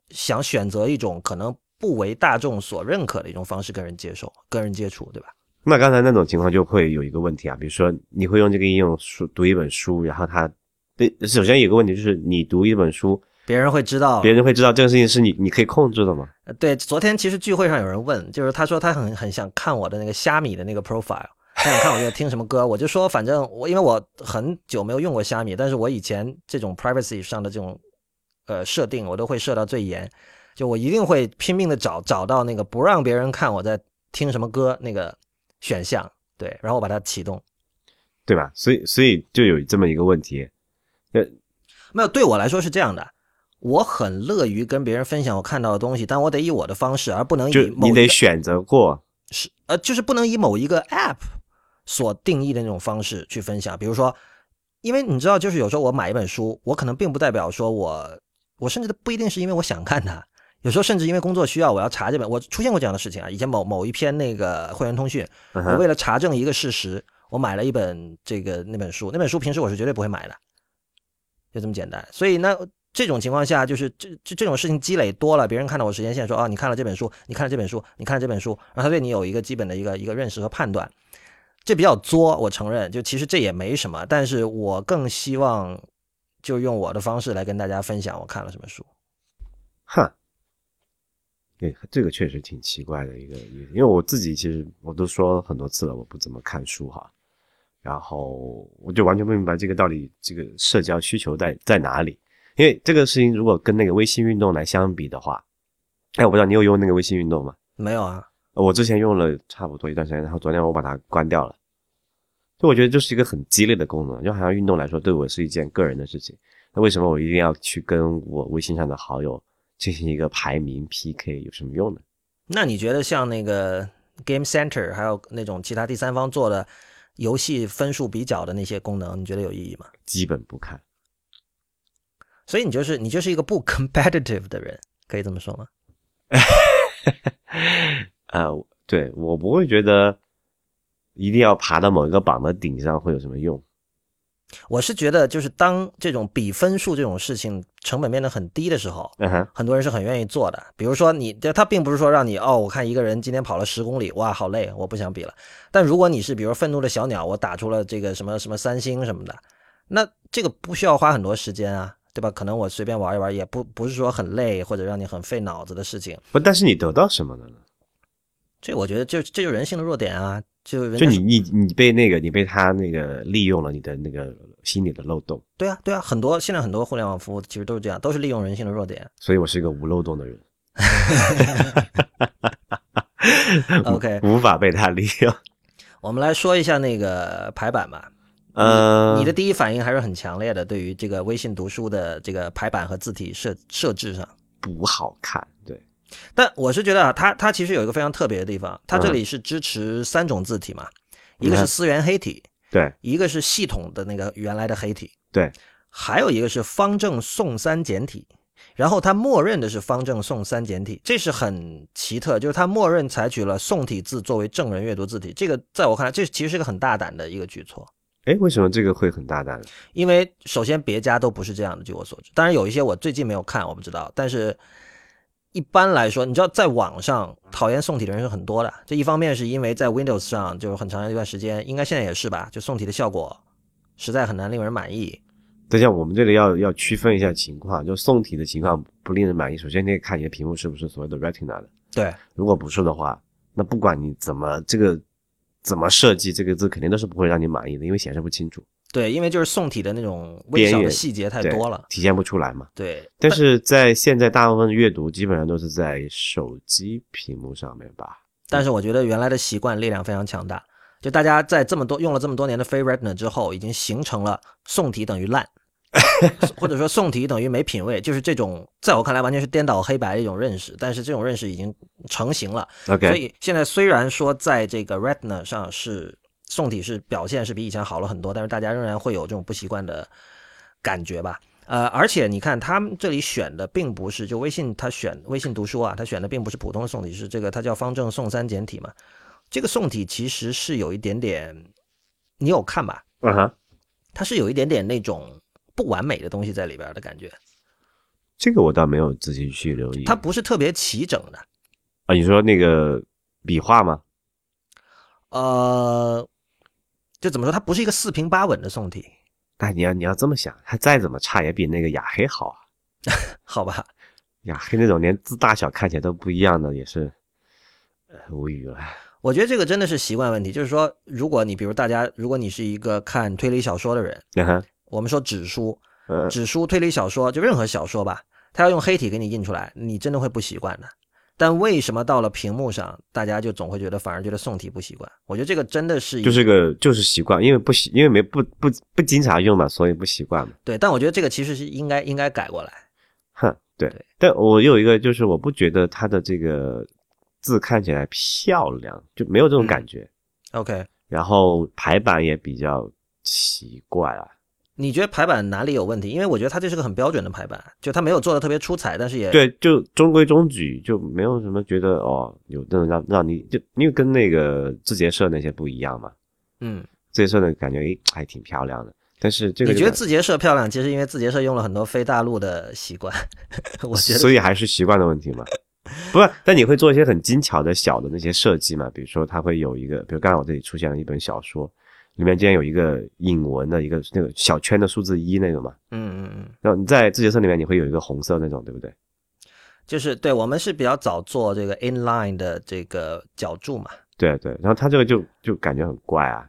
想选择一种可能不为大众所认可的一种方式跟人接受、跟人接触，对吧？那刚才那种情况就会有一个问题啊，比如说你会用这个应用书读一本书，然后他对，首先有个问题就是你读一本书，别人会知道，别人会知道这个事情是你你可以控制的吗？呃对，昨天其实聚会上有人问，就是他说他很很想看我的那个虾米的那个 profile，他想看我在听什么歌，我就说反正我因为我很久没有用过虾米，但是我以前这种 privacy 上的这种呃设定我都会设到最严，就我一定会拼命的找找到那个不让别人看我在听什么歌那个选项，对，然后我把它启动。对吧？所以所以就有这么一个问题，呃没有，对我来说是这样的，我很乐于跟别人分享我看到的东西，但我得以我的方式，而不能以某你得选择过，是呃，就是不能以某一个 app 所定义的那种方式去分享。比如说，因为你知道，就是有时候我买一本书，我可能并不代表说我，我甚至不一定是因为我想看它，有时候甚至因为工作需要，我要查这本。我出现过这样的事情啊，以前某某一篇那个会员通讯，我为了查证一个事实，我买了一本这个那本书，那本书平时我是绝对不会买的，就这么简单。所以那这种情况下，就是这这这种事情积累多了，别人看到我时间线说啊，你看了这本书，你看了这本书，你看了这本书，然后他对你有一个基本的一个一个认识和判断，这比较作，我承认，就其实这也没什么，但是我更希望就用我的方式来跟大家分享我看了什么书。哼，对，这个确实挺奇怪的一个，因为我自己其实我都说很多次了，我不怎么看书哈，然后我就完全不明白这个到底这个社交需求在在哪里，因为这个事情如果跟那个微信运动来相比的话，哎，我不知道你有用那个微信运动吗？没有啊，我之前用了差不多一段时间，然后昨天我把它关掉了。就我觉得这是一个很激烈的功能，就好像运动来说对我是一件个人的事情。那为什么我一定要去跟我微信上的好友进行一个排名 PK，有什么用呢？那你觉得像那个 Game Center 还有那种其他第三方做的游戏分数比较的那些功能，你觉得有意义吗？基本不看。所以你就是你就是一个不 competitive 的人，可以这么说吗？<laughs> 呃，对我不会觉得一定要爬到某一个榜的顶上会有什么用。我是觉得，就是当这种比分数这种事情成本变得很低的时候，很多人是很愿意做的。比如说你，他并不是说让你哦，我看一个人今天跑了十公里，哇，好累，我不想比了。但如果你是比如愤怒的小鸟，我打出了这个什么什么三星什么的，那这个不需要花很多时间啊，对吧？可能我随便玩一玩，也不不是说很累或者让你很费脑子的事情。不，但是你得到什么了呢？这我觉得就这就是人性的弱点啊，就人就你你你被那个你被他那个利用了你的那个心理的漏洞，对啊对啊，很多现在很多互联网服务其实都是这样，都是利用人性的弱点。所以我是一个无漏洞的人。<laughs> OK，无法被他利用。<laughs> 我们来说一下那个排版吧。呃，你的第一反应还是很强烈的，对于这个微信读书的这个排版和字体设设置上。不好看，对，但我是觉得啊，它它其实有一个非常特别的地方，它这里是支持三种字体嘛，一个是思源黑体，对一个是系统的那个原来的黑体，对，还有一个是方正宋三简体。然后它默认的是方正宋三简体，这是很奇特，就是它默认采取了宋体字作为正人阅读字体。这个在我看来，这其实是个很大胆的一个举措。哎，为什么这个会很大胆？因为首先别家都不是这样的，据我所知，当然有一些我最近没有看，我不知道，但是一般来说，你知道在网上讨厌宋体的人是很多的。这一方面是因为在 Windows 上就是很长一段时间，应该现在也是吧，就宋体的效果实在很难令人满意。等下我们这里要要区分一下情况，就宋体的情况不令人满意。首先你得看你的屏幕是不是所谓的 Retina 的，对，如果不是的话，那不管你怎么这个怎么设计，这个字肯定都是不会让你满意的，因为显示不清楚，对，因为就是宋体的那种微小的细节太多了。体现不出来嘛。对，但是在现在大部分阅读基本上都是在手机屏幕上面吧？但是我觉得原来的习惯力量非常强大，就大家在这么多用了这么多年的非 Retina 之后，已经形成了宋体等于烂，<laughs> 或者说宋体等于没品位，就是这种在我看来完全是颠倒黑白的一种认识。但是这种认识已经成型了，所 OK，以现在虽然说在这个 Retina 上是宋体是表现是比以前好了很多，但是大家仍然会有这种不习惯的感觉吧。呃，而且你看他们这里选的并不是就微信，他选微信读书啊，他选的并不是普通的宋体，是这个它叫方正宋三简体嘛。这个宋体其实是有一点点，你有看吧？嗯哼，它是有一点点那种不完美的东西在里边的感觉，这个我倒没有仔细去留意。它不是特别齐整的。啊，你说那个笔画吗？呃，就怎么说，它不是一个四平八稳的宋体，但你要你要这么想，它再怎么差也比那个雅黑好啊。<laughs> 好吧？雅黑那种连字大小看起来都不一样的，也是，呃，无语了。我觉得这个真的是习惯问题，就是说，如果你比如大家，如果你是一个看推理小说的人，嗯，我们说纸书，呃，纸书推理小说，就任何小说吧，它要用黑体给你印出来，你真的会不习惯的。但为什么到了屏幕上，大家就总会觉得反而觉得宋体不习惯？我觉得这个真的是就是个就是习惯，因为不习，因为没不不不经常用嘛，所以不习惯嘛。对，但我觉得这个其实是应该应该改过来。哼，对。对但我有一个就是，我不觉得它的这个字看起来漂亮，就没有这种感觉。OK，然后排版也比较奇怪啊。你觉得排版哪里有问题？因为我觉得它这是个很标准的排版，就它没有做的特别出彩，但是也对，就中规中矩，就没有什么觉得哦，有那种让让你就因为跟那个字节社那些不一样嘛。嗯，字节社的感觉诶还挺漂亮的，但是这个你觉得字节社漂亮，其实因为字节社用了很多非大陆的习惯，<laughs> 我觉得所以还是习惯的问题嘛。<laughs> 不是，但你会做一些很精巧的小的那些设计嘛？比如说，它会有一个，比如刚才我这里出现了一本小说，里面竟然有一个引文的一个那个小圈的数字一那个嘛。嗯嗯嗯，然后你在字节社里面，你会有一个红色那种，对不对？就是对我们是比较早做这个 inline 的这个脚注嘛，对对。然后它这个就就感觉很怪啊，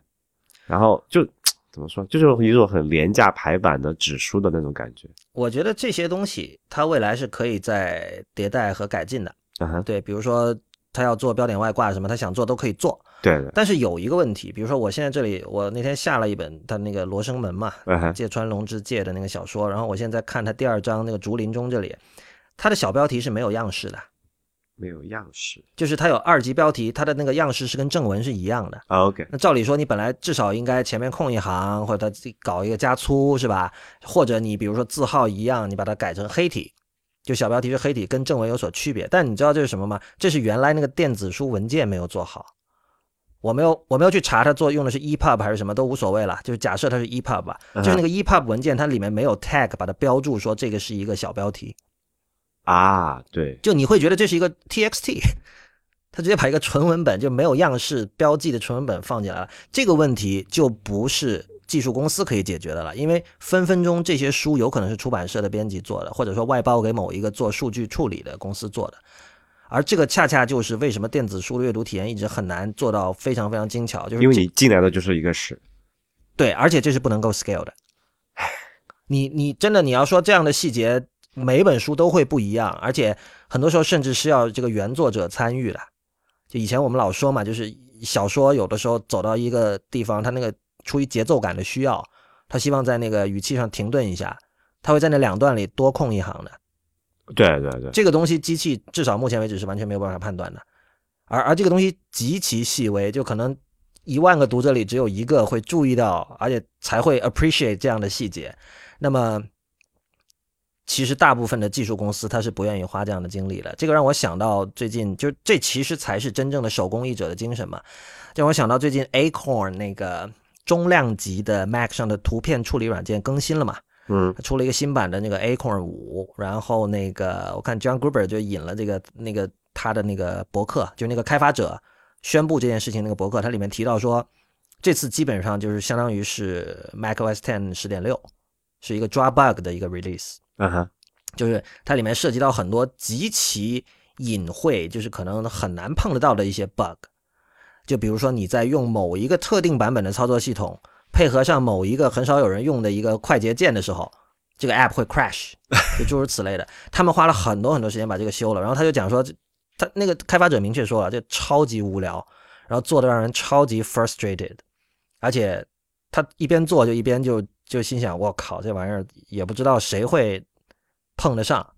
然后就怎么说，就是一种很廉价排版的纸书的那种感觉。我觉得这些东西它未来是可以再迭代和改进的。嗯哼，对，比如说他要做标点外挂什么，他想做都可以做。对对，但是有一个问题，比如说我现在这里，我那天下了一本他那个《罗生门》嘛，嗯，芥川龙之介的那个小说，然后我现在看他第二章那个竹林中这里，它的小标题是没有样式的，没有样式。就是它有二级标题，它的那个样式是跟正文是一样的。啊 OK，那照理说，你本来至少应该前面空一行，或者它搞一个加粗，是吧？或者你比如说字号一样，你把它改成黑体，就小标题是黑体，跟正文有所区别。但你知道这是什么吗？这是原来那个电子书文件没有做好。我没有，我没有去查它做用的是 EPUB 还是什么，都无所谓了。就是假设它是 EPUB 吧，就是那个 EPUB 文件，它里面没有 tag 把它标注说这个是一个小标题，啊，对，就你会觉得这是一个 TXT，<laughs> 它直接把一个纯文本就没有样式标记的纯文本放进来了，这个问题就不是技术公司可以解决的了，因为分分钟这些书有可能是出版社的编辑做的，或者说外包给某一个做数据处理的公司做的。而这个恰恰就是为什么电子书的阅读体验一直很难做到非常非常精巧，就是因为你进来的就是一个屎。对，而且这是不能够 scale 的。你你真的你要说这样的细节，每一本书都会不一样，而且很多时候甚至是要这个原作者参与的。就以前我们老说嘛，就是小说有的时候走到一个地方，他那个出于节奏感的需要，他希望在那个语气上停顿一下，他会在那两段里多空一行的。对对对，这个东西机器至少目前为止是完全没有办法判断的，而而这个东西极其细微，就可能一万个读者里只有一个会注意到，而且才会 appreciate 这样的细节。那么，其实大部分的技术公司他是不愿意花这样的精力的。这个让我想到最近，就这其实才是真正的手工艺者的精神嘛。让我想到最近 Acorn 那个中量级的 Mac 上的图片处理软件更新了嘛，嗯出了一个新版的那个 Acorn 五，然后那个我看 John Gruber 就引了这个那个他的那个博客，就那个开发者宣布这件事情那个博客，它里面提到说，这次基本上就是相当于是 macOS 10十点六，是一个抓 bug 的一个 release。嗯哼，就是它里面涉及到很多极其隐晦，就是可能很难碰得到的一些 bug。就比如说你在用某一个特定版本的操作系统，配合上某一个很少有人用的一个快捷键的时候，这个 app 会 crash，就诸如此类的。<laughs> 他们花了很多很多时间把这个修了，然后他就讲说，他那个开发者明确说了，这超级无聊，然后做的让人超级 frustrated，而且他一边做就一边就就心想，我靠，这玩意儿也不知道谁会碰得上，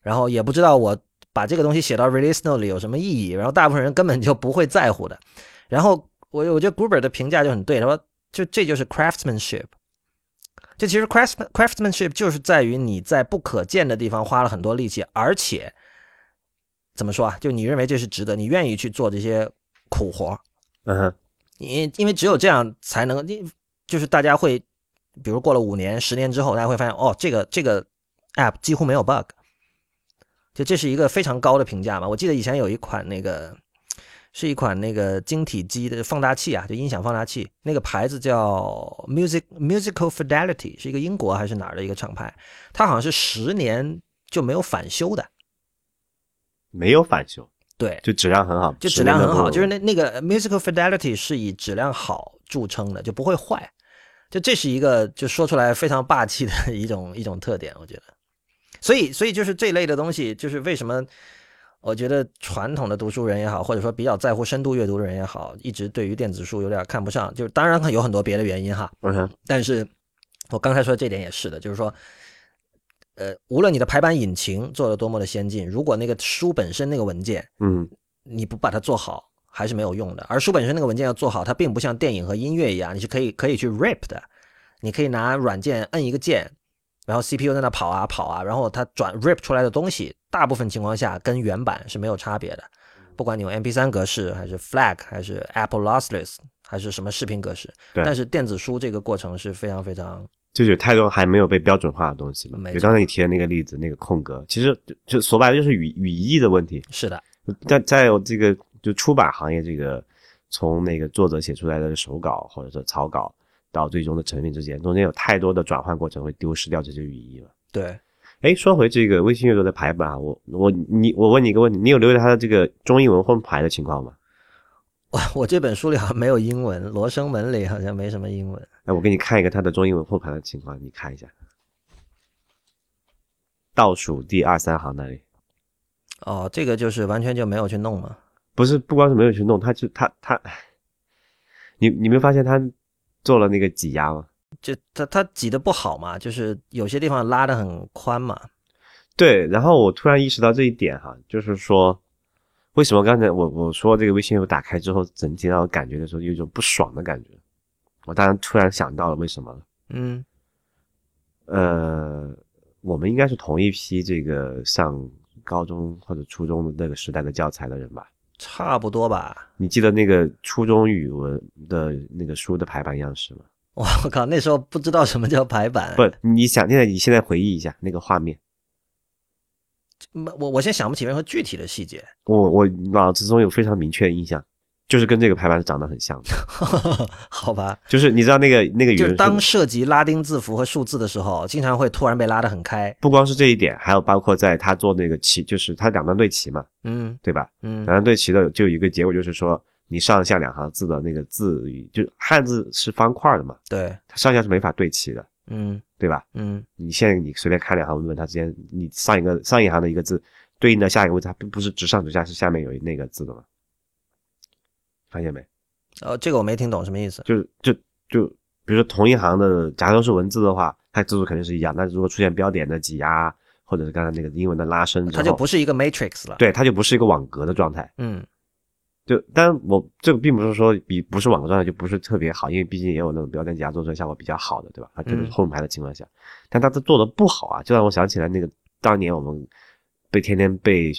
然后也不知道我把这个东西写到 release note 里有什么意义，然后大部分人根本就不会在乎的。然后我我觉得 Gruber 的评价就很对，他说就这就是 craftsmanship。这其实 craft craftsmanship 就是在于你在不可见的地方花了很多力气，而且怎么说啊？就你认为这是值得，你愿意去做这些苦活，嗯哼，因因为只有这样才能，你就是大家会，比如过了五年、十年之后，大家会发现，哦，这个这个 app 几乎没有 bug，就这是一个非常高的评价嘛。我记得以前有一款那个，是一款那个晶体机的放大器啊，就音响放大器，那个牌子叫 Music Musical Fidelity，是一个英国还是哪儿的一个厂牌，它好像是十年就没有返修的，没有返修，对，就质量很好，就质量很好，就是那那那个 musical fidelity 是以质量好著称的，就不会坏。就这是一个就说出来非常霸气的 <laughs> 一种一种特点，我觉得。所以所以就是这类的东西，就是为什么我觉得传统的读书人也好，或者说比较在乎深度阅读的人也好，一直对于电子书有点看不上。就是当然有很多别的原因哈，嗯哼，但是我刚才说的这点也是的，就是说，呃，无论你的排版引擎做的多么的先进，如果那个书本身那个文件嗯你不把它做好，还是没有用的。而书本身那个文件要做好，它并不像电影和音乐一样，你是可以可以去 rip 的，你可以拿软件摁一个键，然后 CPU 在那跑啊跑啊，然后它转 rip 出来的东西，大部分情况下跟原版是没有差别的。不管你用 MP3 格式，还是 FLAC，还是 Apple Lossless，还是什么视频格式，对但是电子书这个过程是非常非常就是有太多还没有被标准化的东西嘛。没比如刚才你提的那个例子，那个空格，其实就就说白了就是语语义的问题。是的，在在有这个就出版行业这个从那个作者写出来的手稿或者说草稿到最终的成品之间，中间有太多的转换过程，会丢失掉这些语义了。对，哎，说回这个微信阅读的排版啊，我我你我问你一个问题，你有留意它的这个中英文混排的情况吗？<laughs> 我我这本书里好像没有英文，罗生门里好像没什么英文。哎，我给你看一个它的中英文混排的情况，你看一下，倒数第二三行那里，哦，这个就是完全就没有去弄嘛。不是不光是没有去弄，他就他他，你你没发现他做了那个挤压吗？就它它挤的不好嘛，就是有些地方拉的很宽嘛。对，然后我突然意识到这一点哈，就是说，为什么刚才我我说这个微信有打开之后，整体让我感觉的时候有一种不爽的感觉，我当然突然想到了为什么了。嗯，呃，我们应该是同一批这个上高中或者初中的那个时代的教材的人吧？差不多吧。你记得那个初中语文的那个书的排版样式吗？我靠，那时候不知道什么叫排版。不，你想现在你现在回忆一下那个画面，我我现在想不起任何具体的细节。我我脑子中有非常明确的印象，就是跟这个排版是长得很像的。<laughs> 好吧，就是你知道那个那个语就是，当涉及拉丁字符和数字的时候，经常会突然被拉得很开。不光是这一点，还有包括在他做那个棋，就是他两端对齐嘛，嗯对吧？嗯两端对齐的就有一个结果，就是说你上下两行字的那个字语，就汉字是方块的嘛，对，它上下是没法对齐的，嗯对吧？嗯你现在你随便看两行文本，它之间你上一个上一行的一个字对应的下一个位置，它并不是直上直下，是下面有那个字的嘛？发现没？哦，这个我没听懂什么意思。就就就比如说同一行的，假如说是文字的话，它字数肯定是一样，但是如果出现标点的挤压，或者是刚才那个英文的拉伸之后，它就不是一个 matrix 了。，对，它就不是一个网格的状态。嗯就当然我这个并不是说比不是网格状态就不是特别好，因为毕竟也有那种标点挤压做出来效果比较好的，对吧？它就是嗯后排的情况下，但它这做的不好啊，就让我想起来那个当年我们被天天被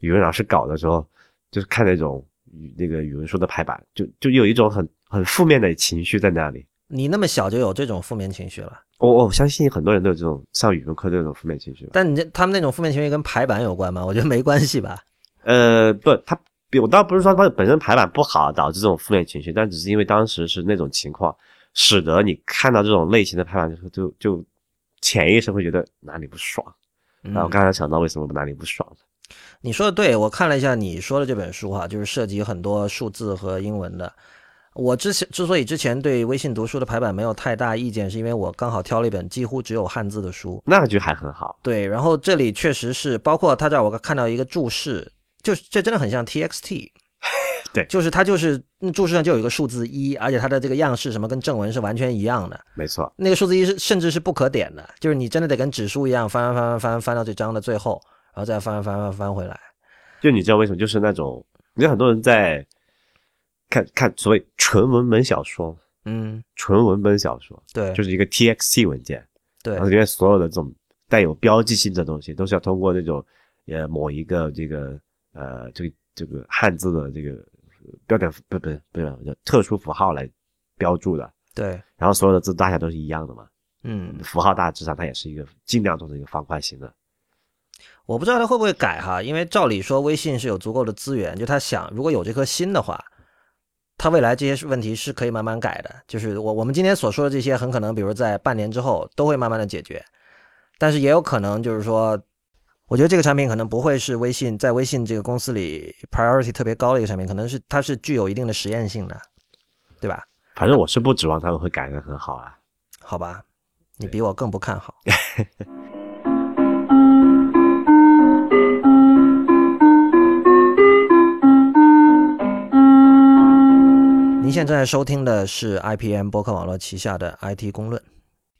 语文老师搞的时候，就是看那种语那个语文书的排版，就就有一种很很负面的情绪在那里。你那么小就有这种负面情绪了？我我相信很多人都有这种上语文课这种负面情绪。但你这他们那种负面情绪跟排版有关吗？我觉得没关系吧。<laughs> 呃，不，他我倒不是说他本身排版不好导致这种负面情绪，但只是因为当时是那种情况，使得你看到这种类型的排版的时候，就就潜意识会觉得哪里不爽。然后刚才想到为什么哪里不爽了。你说的对，我看了一下你说的这本书哈，就是涉及很多数字和英文的。我之前之所以之前对微信读书的排版没有太大意见，是因为我刚好挑了一本几乎只有汉字的书，那就还很好。对，然后这里确实是包括他这儿我看到一个注释，就是这真的很像 TXT，<laughs> 对，就是它就是注释上就有一个数字一，而且它的这个样式什么跟正文是完全一样的，没错。那个数字一是甚至是不可点的，就是你真的得跟指数一样翻翻翻翻翻翻到这章的最后，然后再翻翻翻翻回来。就你知道为什么？就是那种，你看很多人在。看看所谓纯文本小说，嗯，纯文本小说，对，就是一个 TXT 文件，对，然后里面所有的这种带有标记性的东西，都是要通过那种呃某一个这个呃这个这个汉字的这个标点不不不是叫特殊符号来标注的，对，然后所有的字大小都是一样的嘛，嗯，符号大致上它也是一个尽量做成一个方块形的。我不知道他会不会改哈，因为照理说微信是有足够的资源，就他想如果有这颗心的话。他未来这些问题是可以慢慢改的，就是我我们今天所说的这些，很可能比如在半年之后都会慢慢的解决，但是也有可能就是说，我觉得这个产品可能不会是微信在微信这个公司里 priority 特别高的一个产品，可能是它是具有一定的实验性的，对吧？反正我是不指望他们会改的很好啊。好吧，你比我更不看好。<laughs> 您现在收听的是 IPM 博客网络旗下的 IT 公论。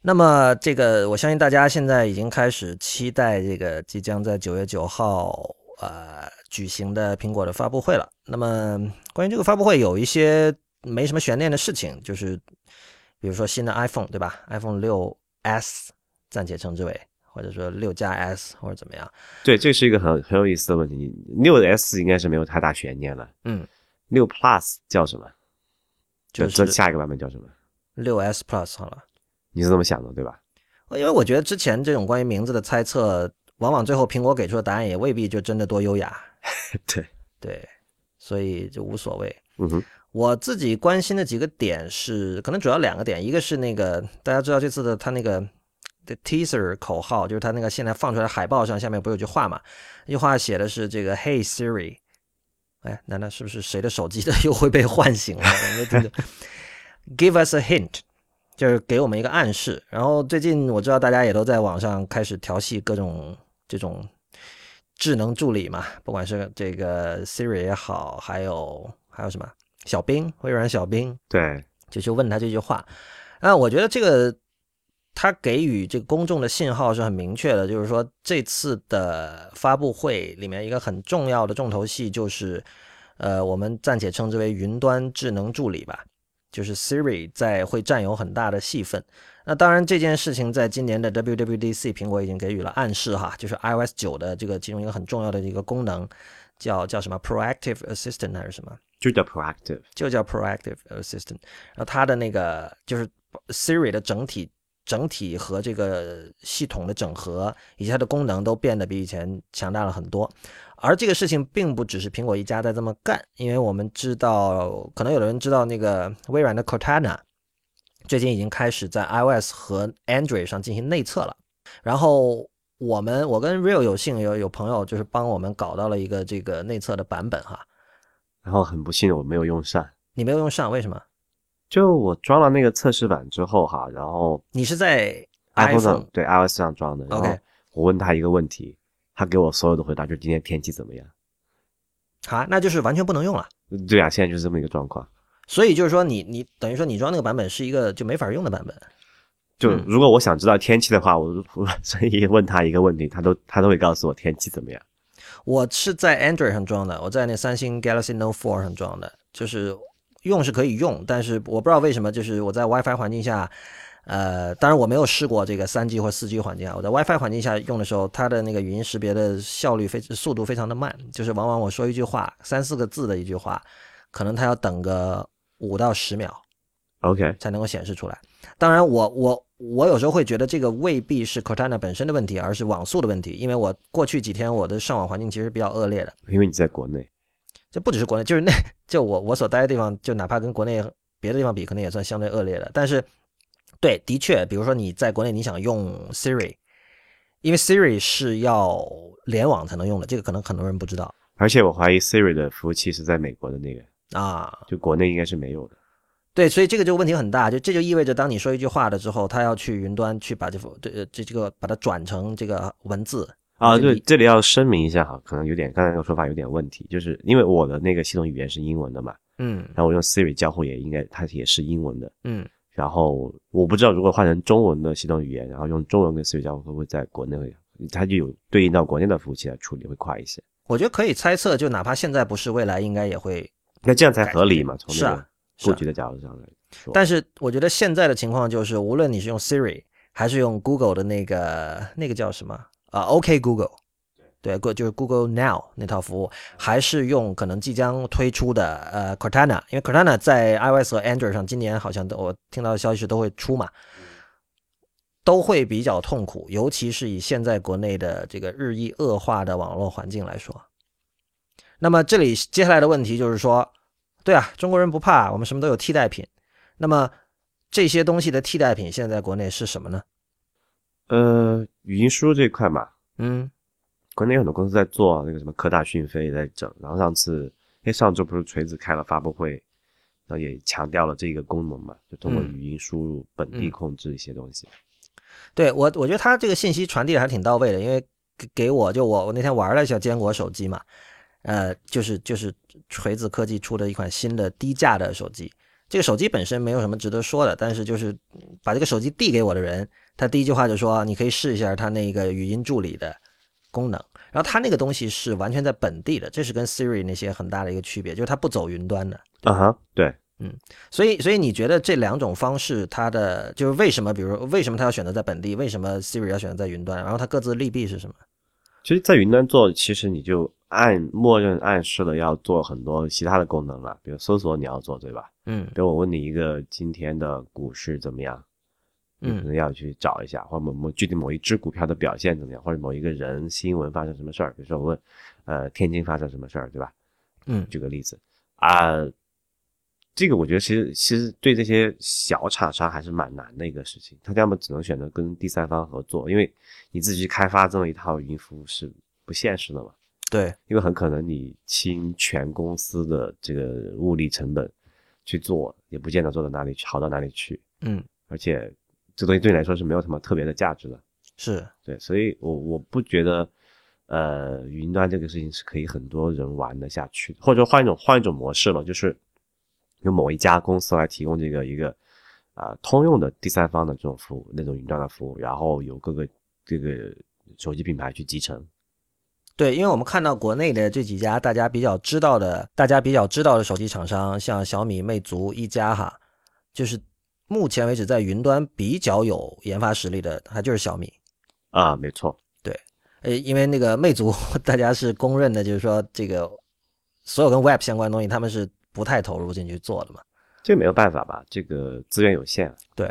那么，这个我相信大家现在已经开始期待这个即将在九月九号呃举行的苹果的发布会了。那么，关于这个发布会有一些没什么悬念的事情，就是比如说新的 iPhone 对吧？iPhone 六 S 暂且称之为，或者说六加 S 或者怎么样？对，这是一个很很有意思的问题。六 S 应该是没有太大悬念了。嗯，六 Plus 叫什么？就是下一个版本叫什么？六 S Plus 好了，你是这么想的对吧？因为我觉得之前这种关于名字的猜测，往往最后苹果给出的答案也未必就真的多优雅。<laughs> 对对，所以就无所谓。嗯哼，我自己关心的几个点是，可能主要两个点，一个是那个大家知道这次的他那个的 teaser 口号，就是他那个现在放出来海报上下面不有句话嘛？那句话写的是这个 Hey Siri。哎，难道是不是谁的手机的又会被唤醒了？Give us a hint，就是给我们一个暗示。然后最近我知道大家也都在网上开始调戏各种这种智能助理嘛，不管是这个 Siri 也好，还有还有什么小兵，微软小兵，对，就去问他这句话。那我觉得这个。他给予这个公众的信号是很明确的，就是说这次的发布会里面一个很重要的重头戏就是，呃，我们暂且称之为云端智能助理吧，就是 Siri 在会占有很大的戏份。那当然这件事情在今年的 WWDC，苹果已经给予了暗示哈，就是 iOS 九的这个其中一个很重要的一个功能叫叫什么 Proactive Assistant 还是什么？就叫 Proactive，就叫 Proactive Assistant。然后它的那个就是 Siri 的整体。整体和这个系统的整合以及它的功能都变得比以前强大了很多，而这个事情并不只是苹果一家在这么干，因为我们知道，可能有的人知道那个微软的 Cortana 最近已经开始在 iOS 和 Android 上进行内测了。然后我们我跟 Real 有幸有有朋友就是帮我们搞到了一个这个内测的版本哈，然后很不幸我没有用上，你没有用上，为什么？就我装了那个测试版之后哈，然后你是在 iPhone 上对 iOS 上装的。OK，我问他一个问题，他给我所有的回答就是今天天气怎么样？好，那就是完全不能用了。对啊，现在就是这么一个状况。所以就是说，你你等于说你装那个版本是一个就没法用的版本。就如果我想知道天气的话，我我 <laughs> 所以问他一个问题，他都他都会告诉我天气怎么样。我是在 Android 上装的，我在那三星 Galaxy Note 4上装的，就是。用是可以用，但是我不知道为什么，就是我在 WiFi 环境下，呃，当然我没有试过这个三 G 或四 G 环境啊。我在 WiFi 环境下用的时候，它的那个语音识别的效率非速度非常的慢，就是往往我说一句话，三四个字的一句话，可能它要等个五到十秒 OK，才能够显示出来。当然我，我我有时候会觉得这个未必是 Cortana 本身的问题，而是网速的问题。因为我过去几天我的上网环境其实比较恶劣的，因为你在国内，这不只是国内，就是那 <laughs> 就我我所待的地方，就哪怕跟国内别的地方比，可能也算相对恶劣的。但是，对，的确，比如说你在国内你想用 Siri，因为 Siri 是要联网才能用的，这个可能很多人不知道而且我怀疑 Siri 的服务器是在美国的那个，啊。就国内应该是没有的。对，所以这个就问题很大，就这就意味着，当你说一句话的之后，它要去云端去把这幅这这这个把它转成这个文字啊，对这里要声明一下哈，可能有点刚才那个说法有点问题，就是因为我的那个系统语言是英文的嘛，嗯然后我用 Siri 交互也应该它也是英文的，嗯，然后我不知道如果换成中文的系统语言，然后用中文跟 Siri 交互会不会在国内会，它就有对应到国内的服务器来处理会快一些，我觉得可以猜测，就哪怕现在不是，未来应该也会。那这样才合理嘛？从是啊那个布局的角度上来说，但是我觉得现在的情况就是，无论你是用 Siri 还是用 Google 的那个那个叫什么啊，OK Google，对，对，就是 Google Now 那套服务，还是用可能即将推出的呃 Cortana，因为 Cortana 在 iOS 和 Android 上今年好像都我听到的消息是都会出嘛，都会比较痛苦，尤其是以现在国内的这个日益恶化的网络环境来说。那么这里接下来的问题就是说，对啊，中国人不怕，我们什么都有替代品。那么这些东西的替代品现在国内是什么呢？呃，语音输入这一块嘛，嗯国内有很多公司在做那个什么科大讯飞也在整，然后上次因为上周不是锤子开了发布会，然后也强调了这个功能嘛，就通过嗯语音输入本地嗯控制一些东西。对我，我觉得他这个信息传递的还挺到位的，因为给给我就我我那天玩了一下坚果手机嘛，呃，就是就是锤子科技出的一款新的低价的手机。这个手机本身没有什么值得说的，但是就是把这个手机递给我的人，他第一句话就说：“你可以试一下他那个语音助理的功能。”然后他那个东西是完全在本地的，这是跟 Siri 那些很大的一个区别，就是它不走云端的。啊哈，对，嗯所以，所以你觉得这两种方式，它的就是为什么，比如说为什么他要选择在本地，为什么 Siri 要选择在云端，然后它各自利弊是什么？其实，在云端做，其实你就按默认暗示了要做很多其他的功能了，比如搜索你要做，对吧？嗯比如我问你一个今天的股市怎么样，你可嗯。能要去找一下，或者某某具体某一只股票的表现怎么样，或者某一个人新闻发生什么事儿，比如说我问，呃，天津发生什么事儿，对吧？嗯。举个例子啊，这个我觉得其实其实对这些小厂商还是蛮难的一个事情，他要么只能选择跟第三方合作，因为你自己去开发这么一套语音服务是不现实的嘛，对，因为很可能你倾全公司的这个物力成本去做，也不见得做到哪里去好到哪里去，嗯。而且这东西对你来说是没有什么特别的价值的。是，对，所以我我不觉得，呃，云端这个事情是可以很多人玩得下去的，或者说换一种换一种模式了，就是由某一家公司来提供这个一个啊、通用的第三方的这种服务，那种云端的服务，然后由各个这个手机品牌去集成。对，因为我们看到国内的这几家大家比较知道的，大家比较知道的手机厂商，像小米、魅族、一加哈，就是目前为止在云端比较有研发实力的，它就是小米。啊，没错，对呃，因为那个魅族，大家是公认的，就是说这个所有跟 Web 相关的东西，他们是不太投入进去做的嘛。这没有办法吧，这个资源有限。对，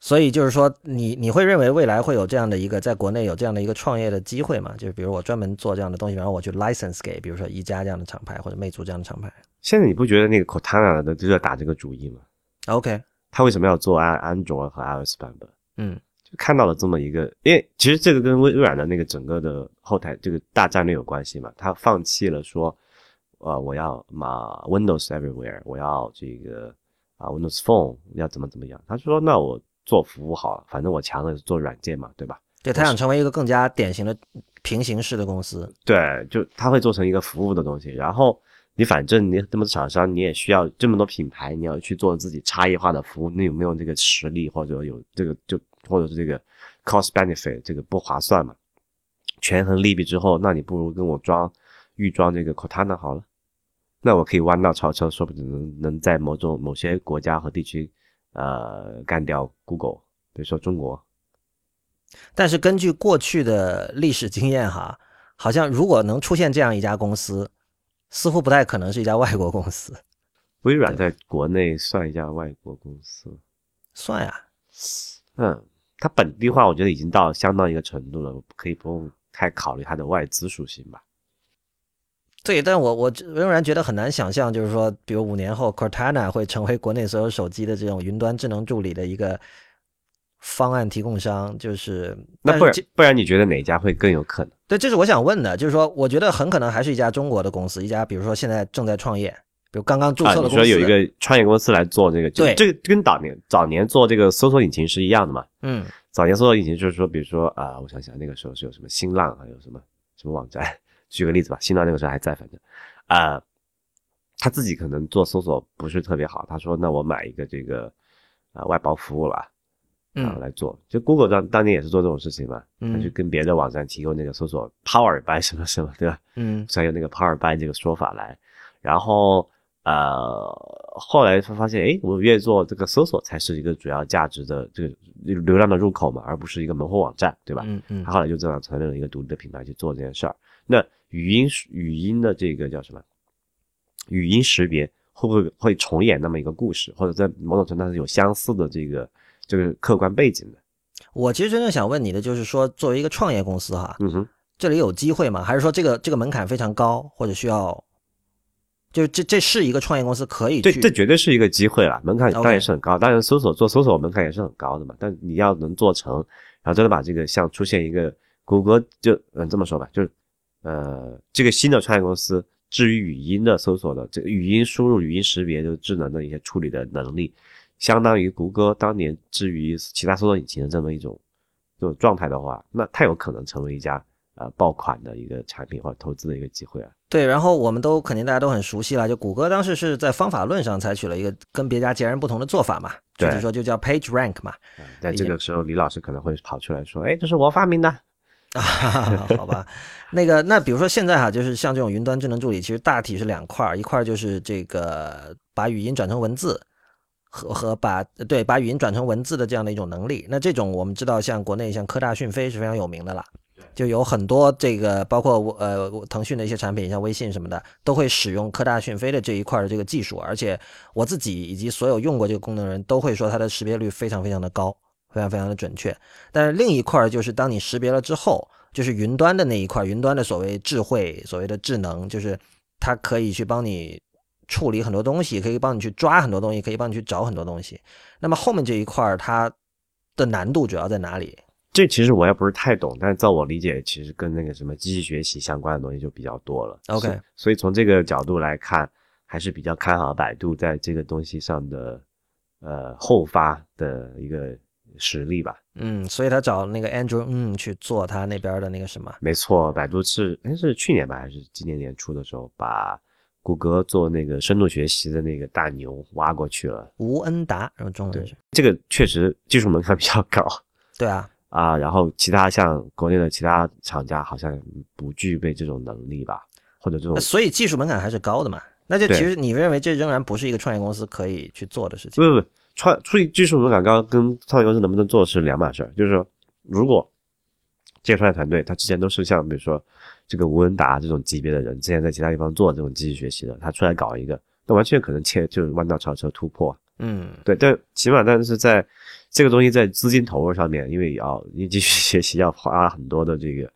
所以就是说，你你会认为未来会有这样的一个在国内有这样的一个创业的机会吗？就是比如我专门做这样的东西，然后我去 license 给，比如说一加这样的厂牌或者魅族这样的厂牌。现在你不觉得那个 Cortana 的就在打这个主意吗？OK，他为什么要做安安卓和 iOS 版本？嗯就看到了这么一个，因为其实这个跟微微软的那个整个的后台这个大战略有关系嘛。他放弃了说，呃，我要嘛 Windows everywhere，我要这个啊 Windows Phone 要怎么怎么样。他说，那我做服务好了，反正我强的是做软件嘛，对吧？对他想成为一个更加典型的平行式的公司。对，就他会做成一个服务的东西，然后你反正你这么多厂商，你也需要这么多品牌，你要去做自己差异化的服务，你有没有这个实力，或者有这个就或者是这个 cost benefit 这个不划算嘛？权衡利弊之后，那你不如跟我装预装这个 Cortana 好了，那我可以弯道超车，说不定能能在某种某些国家和地区，呃，干掉 Google，比如说中国，但是根据过去的历史经验哈，好像如果能出现这样一家公司，似乎不太可能是一家外国公司。<laughs> 微软在国内算一家外国公司，算呀。嗯，它本地化我觉得已经到相当一个程度了，可以不用太考虑它的外资属性吧。对，但我我仍然觉得很难想象，就是说，比如五年后，Cortana 会成为国内所有手机的这种云端智能助理的一个方案提供商。就是那不然不然，你觉得哪家会更有可能？对，这是我想问的，就是说，我觉得很可能还是一家中国的公司，一家比如说现在正在创业，比如刚刚注册的公司，说有一个创业公司来做这个，对，这个跟早年早年做这个搜索引擎是一样的嘛？嗯，早年搜索引擎就是说，比如说啊，我想想那个时候是有什么新浪，还有什么什么网站，举个例子吧，新浪那个时候还在，反正。啊，他自己可能做搜索不是特别好，他说：“那我买一个这个啊外包服务了，啊来做。”就 Google 当当年也是做这种事情嘛，他就跟别的网站提供那个搜索 Power by 什么什么，对吧？嗯，才有那个 Power by 这个说法来。然后呃，后来他发现，哎，我越做这个搜索才是一个主要价值的这个流量的入口嘛，而不是一个门户网站，对吧？嗯嗯。他后来就这样成立了一个独立的品牌去做这件事儿。那语音语音的这个叫什么？语音识别会不会会重演那么一个故事，或者在某种程度上是有相似的这个这个客观背景的？我其实真正想问你的就是说，作为一个创业公司哈，嗯哼，这里有机会吗？还是说这个这个门槛非常高，或者需要？就是这这是一个创业公司可以？对这绝对是一个机会了，门槛当然是很高。当然搜索做搜索门槛也是很高的嘛，但你要能做成，然后真的把这个像出现一个谷歌就嗯这么说吧，就是。呃，这个新的创业公司，至于语音的搜索的这个语音输入、语音识别，就是智能的一些处理的能力，相当于谷歌当年至于其他搜索引擎的这么一种这种状态的话，那太有可能成为一家呃爆款的一个产品或者投资的一个机会啊。对，然后我们都肯定大家都很熟悉了，就谷歌当时是在方法论上采取了一个跟别家截然不同的做法嘛，就是说就叫 Page Rank 嘛。在这个时候，李老师可能会跑出来说：“哎，这是我发明的。”啊，好吧，那个，那比如说现在哈，就是像这种云端智能助理，其实大体是两块儿，一块儿就是这个把语音转成文字，和和把对把语音转成文字的这样的一种能力。那这种我们知道，像国内像科大讯飞是非常有名的了，就有很多这个包括我呃腾讯的一些产品，像微信什么的，都会使用科大讯飞的这一块的这个技术。而且我自己以及所有用过这个功能人都会说，它的识别率非常非常的高。非常非常的准确，但是另一块就是当你识别了之后，就是云端的那一块，云端的所谓智慧，所谓的智能，就是它可以去帮你处理很多东西，可以帮你去抓很多东西，可以帮你去找很多东西。那么后面这一块它的难度主要在哪里？这其实我也不是太懂，但是在我理解，其实跟那个什么机器学习相关的东西就比较多了。OK，所以从这个角度来看，还是比较看好百度在这个东西上的呃后发的一个。实力吧，嗯，所以他找那个 Andrew 嗯去做他那边的那个什么，没错，百度是哎是去年吧还是今年年初的时候，把谷歌做那个深度学习的那个大牛挖过去了，吴恩达，然后中文是这个确实技术门槛比较高，<laughs> 对啊啊，然后其他像国内的其他厂家好像不具备这种能力吧，或者这种，所以技术门槛还是高的嘛，那就其实你认为这仍然不是一个创业公司可以去做的事情，不不不。创出技术门槛高跟创业公司能不能做是两码事。就是说，如果这个创业团队他之前都是像比如说这个吴文达这种级别的人，之前在其他地方做这种机器学习的，他出来搞一个，那完全可能切就是弯道超车突破。嗯，对，但起码但是在这个东西在资金投入上面，因为要你继续学习要花很多的这个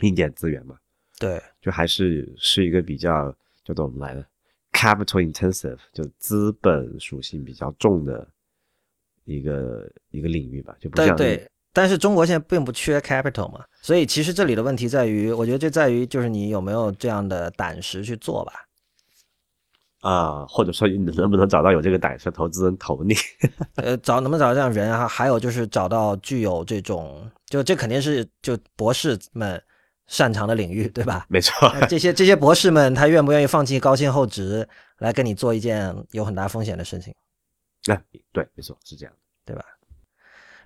硬件资源嘛。对，就还是是一个比较叫做我们来的。Capital intensive 就资本属性比较重的一个一个领域吧，就不像对。但是中国现在并不缺 capital 嘛，所以其实这里的问题在于，我觉得这在于就是你有没有这样的胆识去做吧。啊，或者说你能不能找到有这个胆识投资人投你？<laughs> 呃，找能不能找到这样人啊？还有就是找到具有这种，就这肯定是就博士们。擅长的领域，对吧？没错，<laughs> 这些这些博士们，他愿不愿意放弃高薪厚职来跟你做一件有很大风险的事情？哎，对，没错，是这样，对吧？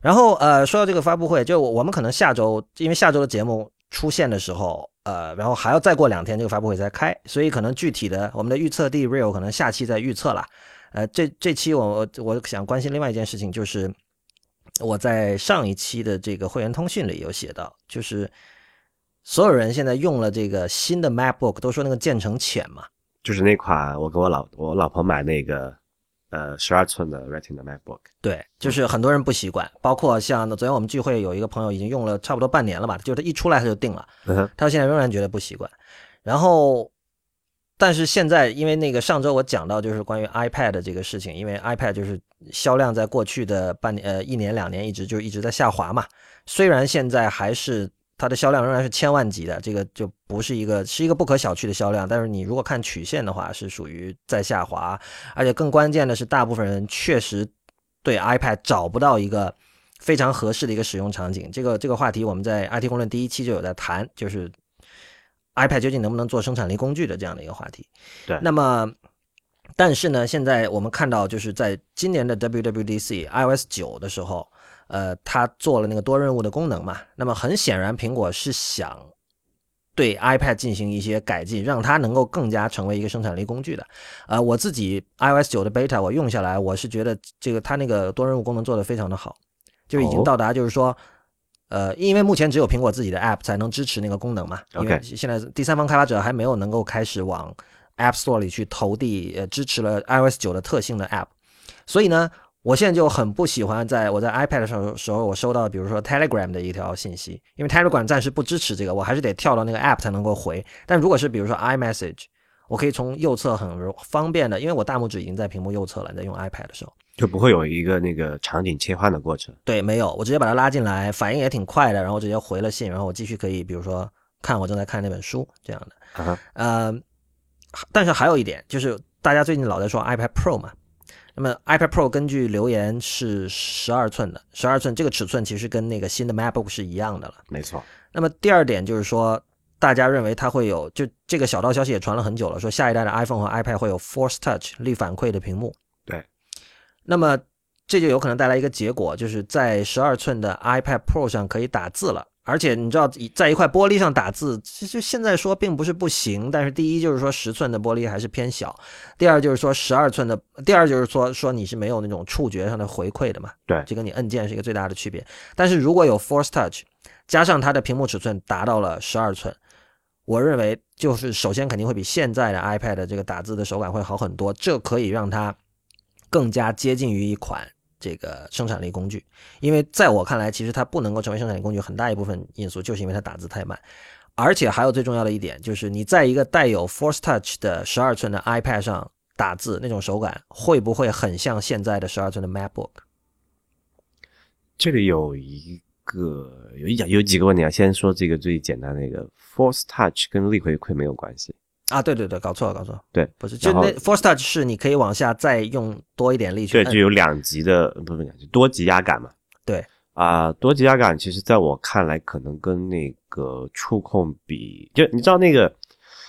然后呃，说到这个发布会，就我们可能下周，因为下周的节目出现的时候，呃，然后还要再过两天，这个发布会才开，所以可能具体的我们的预测地 real 可能下期再预测了。呃，这这期我我想关心另外一件事情，就是我在上一期的这个会员通讯里有写到，就是。所有人现在用了这个新的 MacBook，都说那个渐层浅嘛？就是那款我给我老我老婆买那个呃十二寸的 Retina MacBook，对，就是很多人不习惯，包括像昨天我们聚会有一个朋友已经用了差不多半年了吧，就是他一出来他就定了，嗯哼，他现在仍然觉得不习惯。然后，但是现在因为那个上周我讲到就是关于 iPad 的这个事情，因为 iPad 就是销量在过去的半年呃一年两年一直就一直在下滑嘛，虽然现在还是。它的销量仍然是千万级的，这个就不是一个是一个不可小觑的销量。但是你如果看曲线的话，是属于在下滑，而且更关键的是，大部分人确实对 iPad 找不到一个非常合适的一个使用场景。这个这个话题我们在 IT 公论第一期就有在谈，就是 iPad 究竟能不能做生产力工具的这样的一个话题。对，那么但是呢，现在我们看到就是在今年的 WWDC iOS 九的时候。呃，它做了那个多任务的功能嘛，那么很显然，苹果是想对 iPad 进行一些改进，让它能够更加成为一个生产力工具的。呃，我自己 iOS 九的 beta 我用下来，我是觉得这个它那个多任务功能做得非常的好，就已经到达就是说，呃，因为目前只有苹果自己的 app 才能支持那个功能嘛，因为现在第三方开发者还没有能够开始往 App Store 里去投递呃支持了 iOS 九的特性的 app，所以呢。我现在就很不喜欢，在我在 iPad 上时候，我收到比如说 Telegram 的一条信息，因为 Telegram 暂时不支持这个，我还是得跳到那个 App 才能够回。但如果是比如说 iMessage，我可以从右侧很方便的，因为我大拇指已经在屏幕右侧了，在用 iPad 的时候就不会有一个那个场景切换的过程。对，没有，我直接把它拉进来，反应也挺快的，然后直接回了信，然后我继续可以比如说看我正在看那本书这样的。啊，呃，但是还有一点就是大家最近老在说 iPad Pro 嘛。那么 iPad Pro 根据留言是十二寸的，十二寸这个尺寸其实跟那个新的 MacBook 是一样的了。没错。那么第二点就是说，大家认为它会有，就这个小道消息也传了很久了，说下一代的 iPhone 和 iPad 会有 Force Touch 力反馈的屏幕。对。那么这就有可能带来一个结果，就是在十二寸的 iPad Pro 上可以打字了。而且你知道，在一块玻璃上打字，其实现在说并不是不行。但是第一就是说十寸的玻璃还是偏小，第二就是说十二寸的，第二就是说说你是没有那种触觉上的回馈的嘛。对，这跟你按键是一个最大的区别。但是如果有 Force Touch，加上它的屏幕尺寸达到了十二寸，我认为就是首先肯定会比现在的 iPad 这个打字的手感会好很多，这可以让它更加接近于一款。这个生产力工具，因为在我看来，其实它不能够成为生产力工具，很大一部分因素就是因为它打字太慢，而且还有最重要的一点，就是你在一个带有 Force Touch 的十二寸的 iPad 上打字，那种手感会不会很像现在的十二寸的 MacBook？这里有一个有一讲有几个问题啊，先说这个最简单的一个 Force Touch 跟力回馈没有关系。啊，对对对，搞错了，搞错了，对，不是，就那 Force Touch 是你可以往下再用多一点力去，对，就有两级的，不是两级，多级压感嘛，对，啊，多级压感，其实在我看来，可能跟那个触控笔，就你知道那个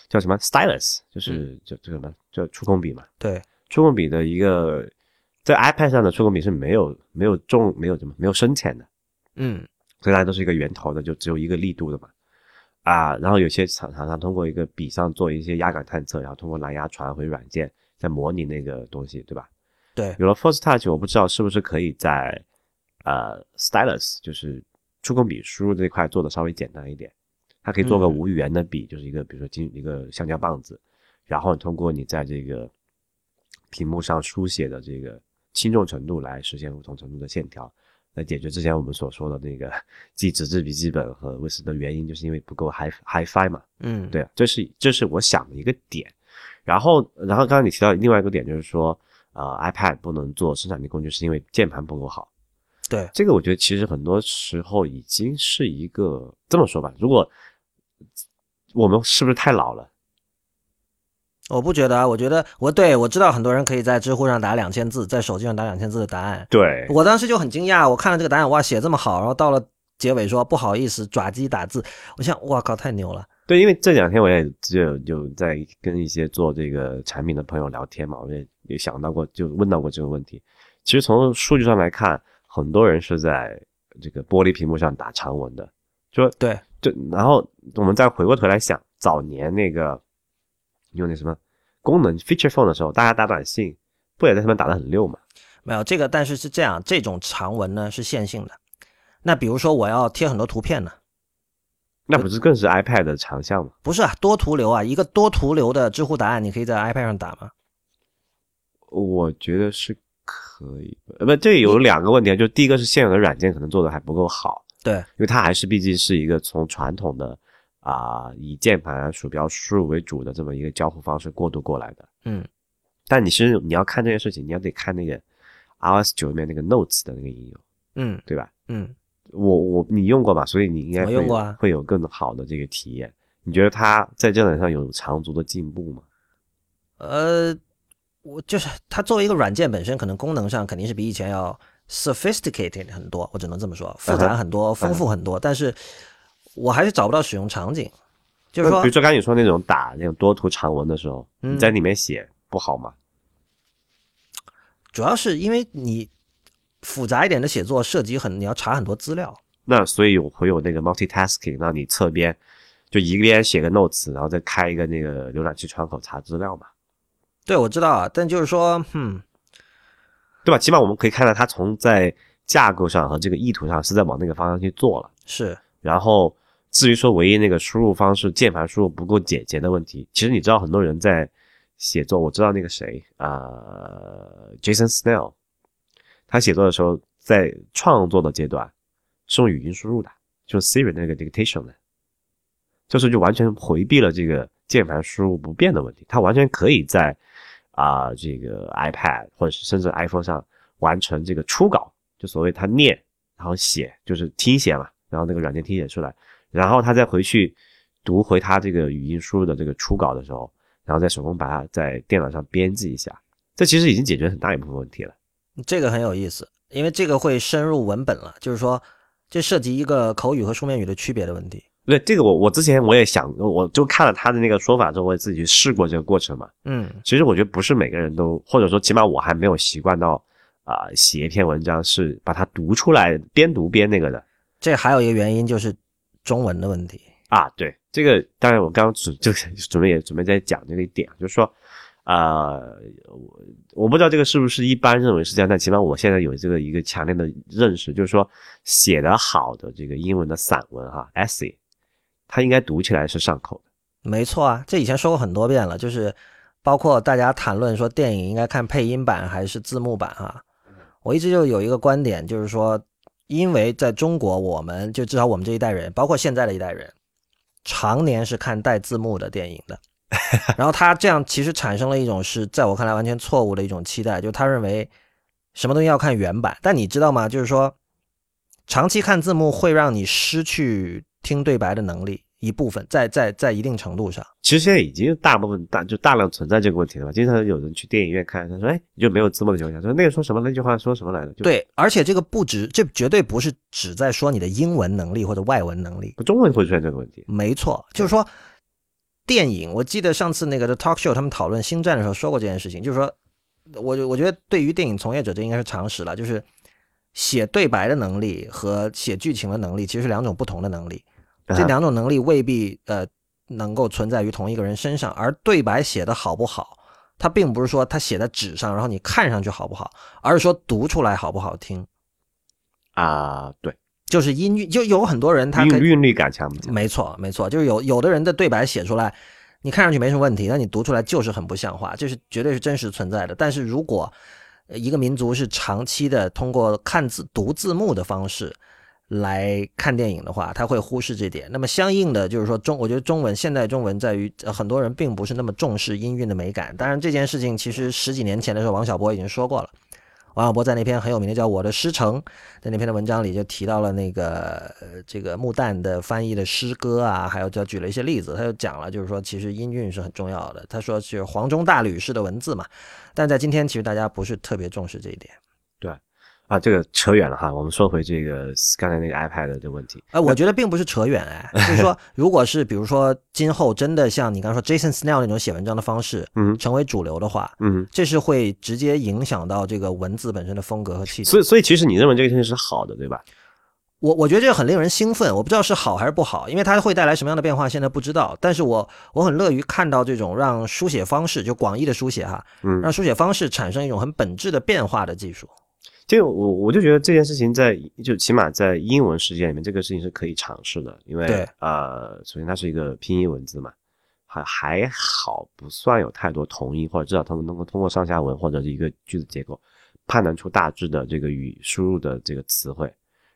叫什么 Stylus，就是叫叫什么叫触控笔嘛，对，触控笔的一个在 iPad 上的触控笔是没有没有重没有什么没有深浅的，嗯，所以大家都是一个圆头的，就只有一个力度的嘛。啊，然后有些厂厂商通过一个笔上做一些压感探测，然后通过蓝牙传回软件，在模拟那个东西，对吧？对。有了 Force Touch，我不知道是不是可以在呃 Stylus，就是触控笔输入这块做的稍微简单一点。它可以做个无语言的笔，就是一个比如说金一个橡胶棒子，然后通过你在这个屏幕上书写的这个轻重程度来实现不同程度的线条。来解决之前我们所说的那个 <laughs> 记纸质笔记本和 w i s 的原因，就是因为不够 Hi HiFi 嘛。嗯，对，这是这是我想的一个点。然后，然后刚刚你提到另外一个点，就是说，呃，iPad 不能做生产力工具，是因为键盘不够好。对，这个我觉得其实很多时候已经是一个这么说吧。如果我们是不是太老了？我不觉得啊，我觉得我对我知道很多人可以在知乎上打两千字，在手机上打两千字的答案。对我当时就很惊讶，我看了这个答案，哇，写这么好，然后到了结尾说不好意思，爪机打字，我想，哇靠，太牛了。对，因为这两天我也就就在跟一些做这个产品的朋友聊天嘛，我也也想到过，就问到过这个问题。其实从数据上来看，很多人是在这个玻璃屏幕上打长文的，就对，就然后我们再回过头来想，早年那个。用那什么功能 feature phone 的时候，大家打短信不也在上面打的很溜吗？没有这个，但是是这样，这种长文呢是线性的。那比如说我要贴很多图片呢，那不是更是 iPad 的长项吗？不是啊，多图流啊，一个多图流的知乎答案，你可以在 iPad 上打吗？我觉得是可以的，呃，不，这有两个问题啊，就第一个是现有的软件可能做的还不够好，对，因为它还是毕竟是一个从传统的啊、以键盘、鼠标输入为主的这么一个交互方式过渡过来的。嗯，但你是你要看这件事情，你要得看那个 iOS 九里面那个 Notes 的那个应用，嗯对吧？嗯，我我你用过吧？所以你应该会我用过啊会有更好的这个体验。你觉得它在这点上有长足的进步吗？呃，我就是它作为一个软件本身，可能功能上肯定是比以前要 sophisticated 很多，我只能这么说，复杂很多，丰富很多，但是我还是找不到使用场景，就是说比如说刚才你说那种打那种多图长文的时候，嗯你在里面写不好吗？主要是因为你复杂一点的写作涉及很，你要查很多资料。那所以我会有那个 multitasking，让你侧边就一边写个 notes，然后再开一个那个浏览器窗口查资料嘛，对，我知道啊，但就是说，嗯，对吧？起码我们可以看到它从在架构上和这个意图上是在往那个方向去做了。是，然后至于说唯一那个输入方式键盘输入不够简洁的问题，其实你知道很多人在写作，我知道那个谁啊、呃 Jason Snell，他写作的时候在创作的阶段是用语音输入的，就是 Siri 那个 dictation 的，就是就完全回避了这个键盘输入不便的问题，他完全可以在啊、这个 iPad 或者是甚至 iPhone 上完成这个初稿，就所谓他念然后写，就是听写嘛，然后那个软件听写出来，然后他再回去读回他这个语音输入的这个初稿的时候，然后再手工把它在电脑上编辑一下，这其实已经解决很大一部分问题了。这个很有意思，因为这个会深入文本了，就是说，这涉及一个口语和书面语的区别的问题。对，这个我我之前我也想，我就看了他的那个说法之后，我也自己去试过这个过程嘛。嗯，其实我觉得不是每个人都，或者说起码我还没有习惯到啊、写一篇文章是把它读出来，边读边那个的这还有一个原因就是中文的问题。啊。对，这个当然我刚刚准就是准备也准备在讲这个一点，就是说，呃，我我不知道这个是不是一般认为是这样，但起码我现在有这个一个强烈的认识，就是说写得好的这个英文的散文哈，essay，它应该读起来是上口的。没错啊，这以前说过很多遍了，就是包括大家谈论说电影应该看配音版还是字幕版哈、我一直就有一个观点，就是说，因为在中国，我们就至少我们这一代人，包括现在的一代人，常年是看带字幕的电影的，<laughs> 然后他这样其实产生了一种是在我看来完全错误的一种期待，就他认为什么东西要看原版，但你知道吗？就是说，长期看字幕会让你失去听对白的能力。一部分在在在一定程度上，其实现在已经大部分大就大量存在这个问题了吧？经常有人去电影院看，他说：“哎，你就没有字幕的情况下，说那个说什么那句话说什么来着？”就对，而且这个不止，这绝对不是只在说你的英文能力或者外文能力，中文会出现这个问题。没错，就是说电影，我记得上次那个 The Talk Show 他们讨论星战的时候说过这件事情，就是说，我我觉得对于电影从业者这应该是常识了，就是写对白的能力和写剧情的能力其实是两种不同的能力。这两种能力未必呃能够存在于同一个人身上，而对白写的好不好，它并不是说他写在纸上，然后你看上去好不好，而是说读出来好不好听啊，对，就是音韵，就有很多人他韵韵律感强不强？没错没错，就是有有的人的对白写出来，你看上去没什么问题，但你读出来就是很不像话，这是绝对是真实存在的。但是如果呃一个民族是长期的通过看字读字幕的方式。来看电影的话，他会忽视这点。那么相应的就是说中，我觉得中文现代中文在于、很多人并不是那么重视音韵的美感。当然这件事情其实十几年前的时候，王小波已经说过了。王小波在那篇很有名的叫《我的诗城》在那篇的文章里就提到了那个、呃、这个穆旦的翻译的诗歌啊，还有就举了一些例子，他就讲了，就是说其实音韵是很重要的。他说是黄钟大吕式的文字嘛，但在今天其实大家不是特别重视这一点。对。啊，这个扯远了哈，我们说回这个刚才那个 iPad 的问题。呃，我觉得并不是扯远哎，<laughs> 就是说，如果是比如说今后真的像你刚刚说 Jason Snell 那种写文章的方式，嗯，成为主流的话，嗯，这是会直接影响到这个文字本身的风格和气质。所以，所以其实你认为这个事情是好的，对吧？我我觉得这个很令人兴奋，我不知道是好还是不好，因为它会带来什么样的变化，现在不知道。但是我我很乐于看到这种让书写方式，就广义的书写哈，嗯，让书写方式产生一种很本质的变化的技术。就我我就觉得这件事情在就起码在英文世界里面，这个事情是可以尝试的，因为对呃，首先它是一个拼音文字嘛，还还好不算有太多同音，或者至少他们能够通过上下文或者是一个句子结构判断出大致的这个语输入的这个词汇。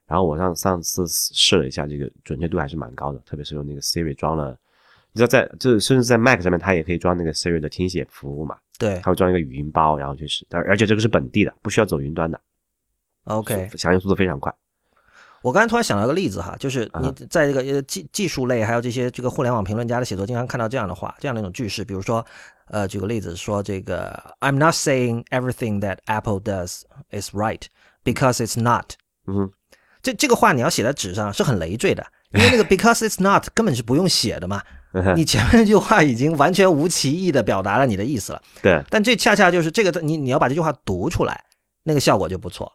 然后我上上次试了一下，这个准确度还是蛮高的，特别是用那个 Siri 装了，你知道在就是甚至在 Mac 上面，它也可以装那个 Siri 的听写服务嘛，对它会装一个语音包，然后就是，而而且这个是本地的，不需要走云端的，OK。响应速度非常快。我刚才突然想到一个例子哈，就是你啊在这个呃技技术类，还有这些这个互联网评论家的写作，经常看到这样的话，这样的一种句式，比如说，呃，举个例子说这个 I'm not saying everything that Apple does is right because it's not。嗯，这这个话你要写在纸上是很累赘的，因为那个 because it's not 根本是不用写的嘛，<laughs> 你前面那句话已经完全无歧义的表达了你的意思了。对，但这恰恰就是这个，你你要把这句话读出来，那个效果就不错，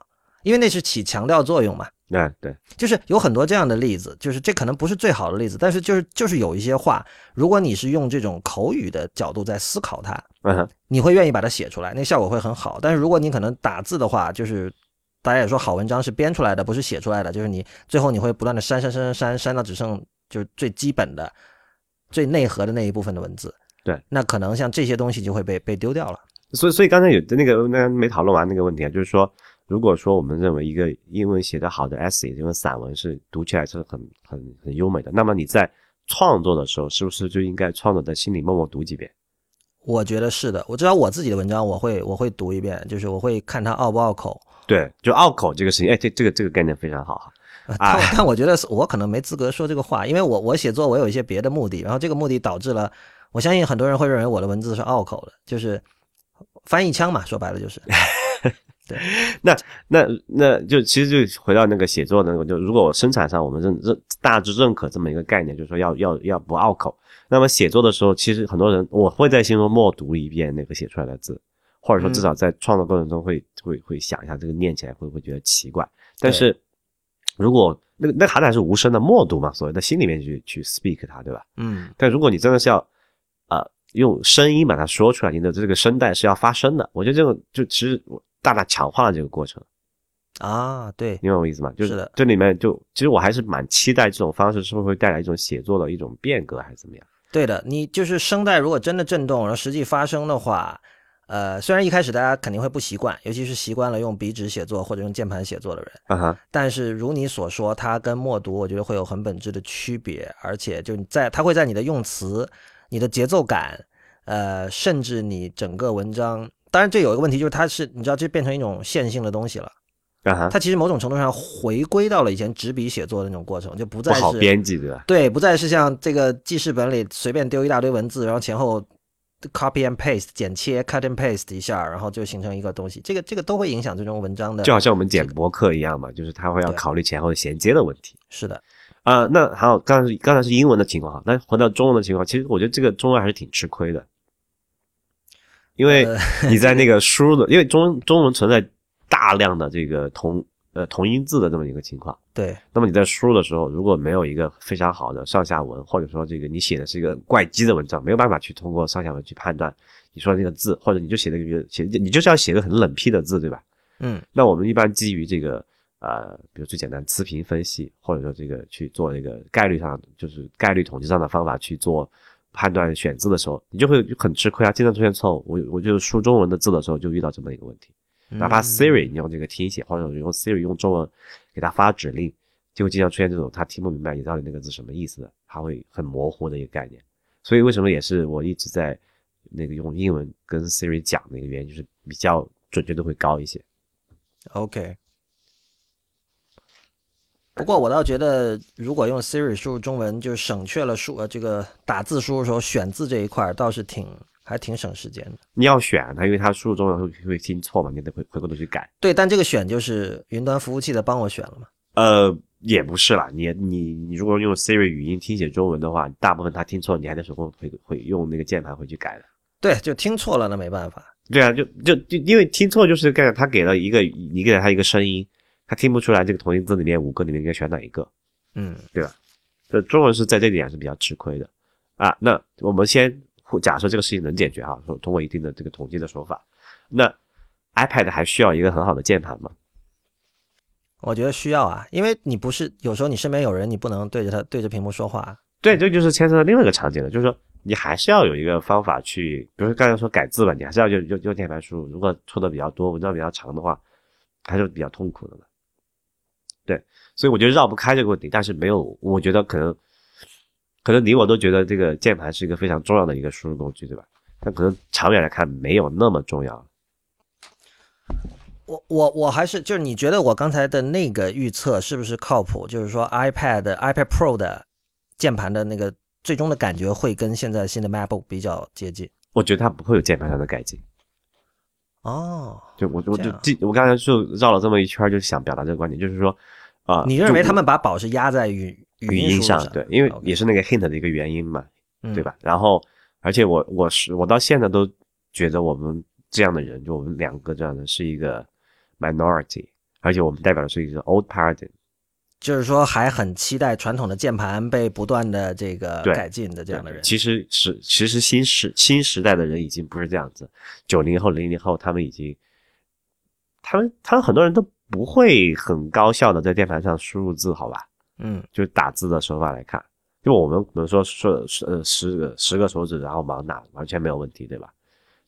因为那是起强调作用嘛。对对，就是有很多这样的例子，就是这可能不是最好的例子，但是就是就是有一些话，如果你是用这种口语的角度在思考它，嗯，你会愿意把它写出来，那效果会很好。但是如果你可能打字的话，就是大家也说好文章是编出来的，不是写出来的，就是你最后你会不断的删删删删删删到只剩就是最基本的、最内核的那一部分的文字。对，那可能像这些东西就会被被丢掉了。所以所以刚才有那个那个没讨论完那个问题啊，就是说，如果说我们认为一个英文写得好的 essay，因为散文是读起来是很很很优美的，那么你在创作的时候，是不是就应该创作在心里默默读几遍？我觉得是的，我知道我自己的文章，我会我会读一遍，就是我会看它拗不拗口。对，就拗口这个事情，哎，这这个这个概念非常好但我觉得我可能没资格说这个话，因为我我写作我有一些别的目的，然后这个目的导致了，我相信很多人会认为我的文字是拗口的，就是翻译腔嘛，说白了就是。<laughs> 那那那就其实就回到那个写作的那个，就如果生产上我们认认大致认可这么一个概念，就是说要要要不拗口。那么写作的时候，其实很多人我会在心中默读一遍那个写出来的字，或者说至少在创作过程中会、会会想一下这个念起来会不会觉得奇怪。但是如果那个那好歹是无声的默读嘛，所谓的心里面去去 speak 它，对吧？嗯，但如果你真的是要呃用声音把它说出来，你的这个声带是要发声的。我觉得这个就其实我大大强化了这个过程。啊，对，你明白我意思吗？就是这里面就其实我还是蛮期待这种方式是不是会带来一种写作的一种变革，还是怎么样？对的，你就是声带如果真的震动，然后实际发声的话，呃，虽然一开始大家肯定会不习惯，尤其是习惯了用笔纸写作或者用键盘写作的人，啊哈，但是如你所说，它跟默读，我觉得会有很本质的区别，而且就你在它会在你的用词、你的节奏感，呃，甚至你整个文章，当然这有一个问题就是它是你知道这变成一种线性的东西了，啊，它其实某种程度上回归到了以前纸笔写作的那种过程，就不不好再是编辑，对吧？对，不再是像这个记事本里随便丢一大堆文字，然后前后 copy and paste 剪切 cut and paste 一下，然后就形成一个东西，这个这个都会影响最终文章的。就好像我们剪博客一样嘛，就是他会要考虑前后衔接的问题。是的，啊、那还有刚才是刚才是英文的情况哈，那回到中文的情况，其实我觉得这个中文还是挺吃亏的，因为呃 <laughs> 你在那个输入的，因为中中文存在大量的这个同呃同音字的这么一个情况。对，那么你在输入的时候，如果没有一个非常好的上下文，或者说这个你写的是一个怪机的文章，没有办法去通过上下文去判断你说的那个字，或者你就写了一个写你就是要写个很冷僻的字，对吧？嗯，那我们一般基于这个呃，比如最简单词频分析，或者说这个去做这个概率上，就是概率统计上的方法去做判断选字的时候，你就会很吃亏啊，经常出现错误。我我就输中文的字的时候就遇到这么一个问题，哪怕嗯 Siri 你用这个听写，或者用 Siri 用中文给它发指令，就会经常出现这种他听不明白你到底那个字什么意思的，他会很模糊的一个概念。所以为什么也是我一直在那个用英文跟 Siri 讲的一个原因，就是比较准确度会高一些。OK。不过我倒觉得，如果用 Siri 输入中文，就省却了输呃这个打字输入时候选字这一块，倒是挺还挺省时间的。你要选它，因为它输入中文会会听错嘛，你得回回过头去改。对，但这个选就是云端服务器的帮我选了嘛。呃，也不是啦，你你你如果用 Siri 语音听写中文的话，大部分它听错，你还得手工会会用那个键盘回去改的。对，就听错了，那没办法。对啊，就就就因为听错就是概念，他给了一个你给了他一个声音，他听不出来这个同音字里面五个里面应该选哪一个。嗯，对吧这中文是在这点是比较吃亏的啊。那我们先假设这个事情能解决哈，说通过一定的这个统计的手法，那 iPad 还需要一个很好的键盘吗？我觉得需要啊，因为你不是有时候你身边有人，你不能对着他对着屏幕说话。对，这就是牵涉到另外一个场景了，就是说你还是要有一个方法去，比如说刚才说改字吧，你还是要用用用键盘输入。如果错的比较多，文章比较长的话，还是比较痛苦的嘛。对，所以我觉得绕不开这个问题，但是没有，我觉得可能可能你我都觉得这个键盘是一个非常重要的一个输入工具，对吧？但可能长远来看没有那么重要。我我我还是就是你觉得我刚才的那个预测是不是靠谱？就是说 iPad iPad Pro 的键盘的那个最终的感觉会跟现在新的 MacBook 比较接近？我觉得它不会有键盘上的改进。哦，就我我就记我刚才就绕了这么一圈，就想表达这个观点，就是说啊，你认为他们把宝是压在语语音上？对，因为也是那个 hint 的一个原因嘛，对吧？然后而且我我是我到现在都觉得我们这样的人，就我们两个这样的是一个。minority，而且我们代表的是一个 old paradigm，就是说还很期待传统的键盘被不断的这个改进的这样的人。其实是其实新时新时代的人已经不是这样子，九零后零零后他们已经，他们他们很多人都不会很高效的在键盘上输入字，好吧？嗯，就是打字的手法来看，就我们可能说说呃十个十个手指然后盲打完全没有问题，对吧？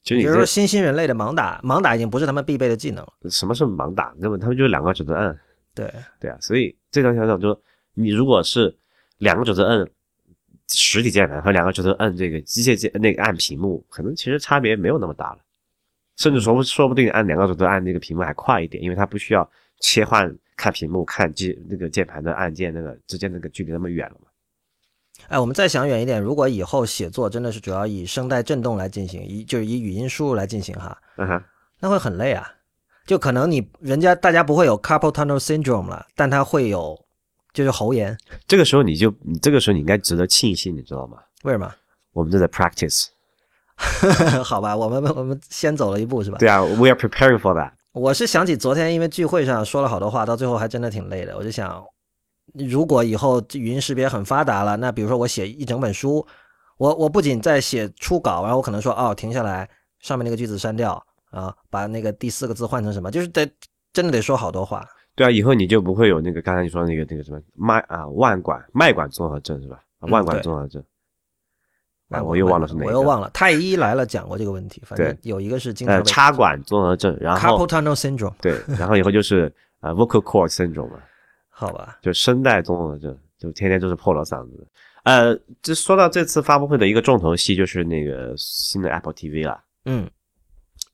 比如说新兴人类的盲打，盲打已经不是他们必备的技能了。什么是盲打？根本他们就是两个指头摁。对对啊，所以这张想想，就你如果是两个手指头摁实体键盘和两个手指头摁这个机械键那个按屏幕，可能其实差别没有那么大了。甚至说不说不定按两个手指头按那个屏幕还快一点，因为它不需要切换看屏幕看机那个键盘的按键那个之间那个距离那么远了嘛。哎，我们再想远一点，如果以后写作真的是主要以声带震动来进行，以就是以语音输入来进行哈，嗯哼，那会很累啊。就可能你人家大家不会有 carpal tunnel syndrome 了，但他会有就是喉炎。这个时候你就你这个时候你应该值得庆幸，你知道吗？为什么？我们正在 practice。<laughs> 好吧，我们我们先走了一步是吧？对啊，we are preparing for that。我是想起昨天因为聚会上说了好多话，到最后还真的挺累的，我就想。如果以后语音识别很发达了，那比如说我写一整本书，我我不仅在写初稿，然后我可能说哦停下来，上面那个句子删掉啊，把那个第四个字换成什么，就是得真的得说好多话。对啊，以后你就不会有那个刚才你说的那个那个什么脉啊腕管脉管综合症是吧？腕管综合症。啊，我又忘了是哪个。我又忘了，太医来了讲过这个问题，反正有一个是经常。插管综合症，然后。Carpal tunnel syndrome。对，然后以后就是呃 vocal cord syndrome 嘛。<laughs> 好吧，就声带综合症，就天天就是破了嗓子。呃，就说到这次发布会的一个重头戏，就是那个新的 Apple TV 了。嗯，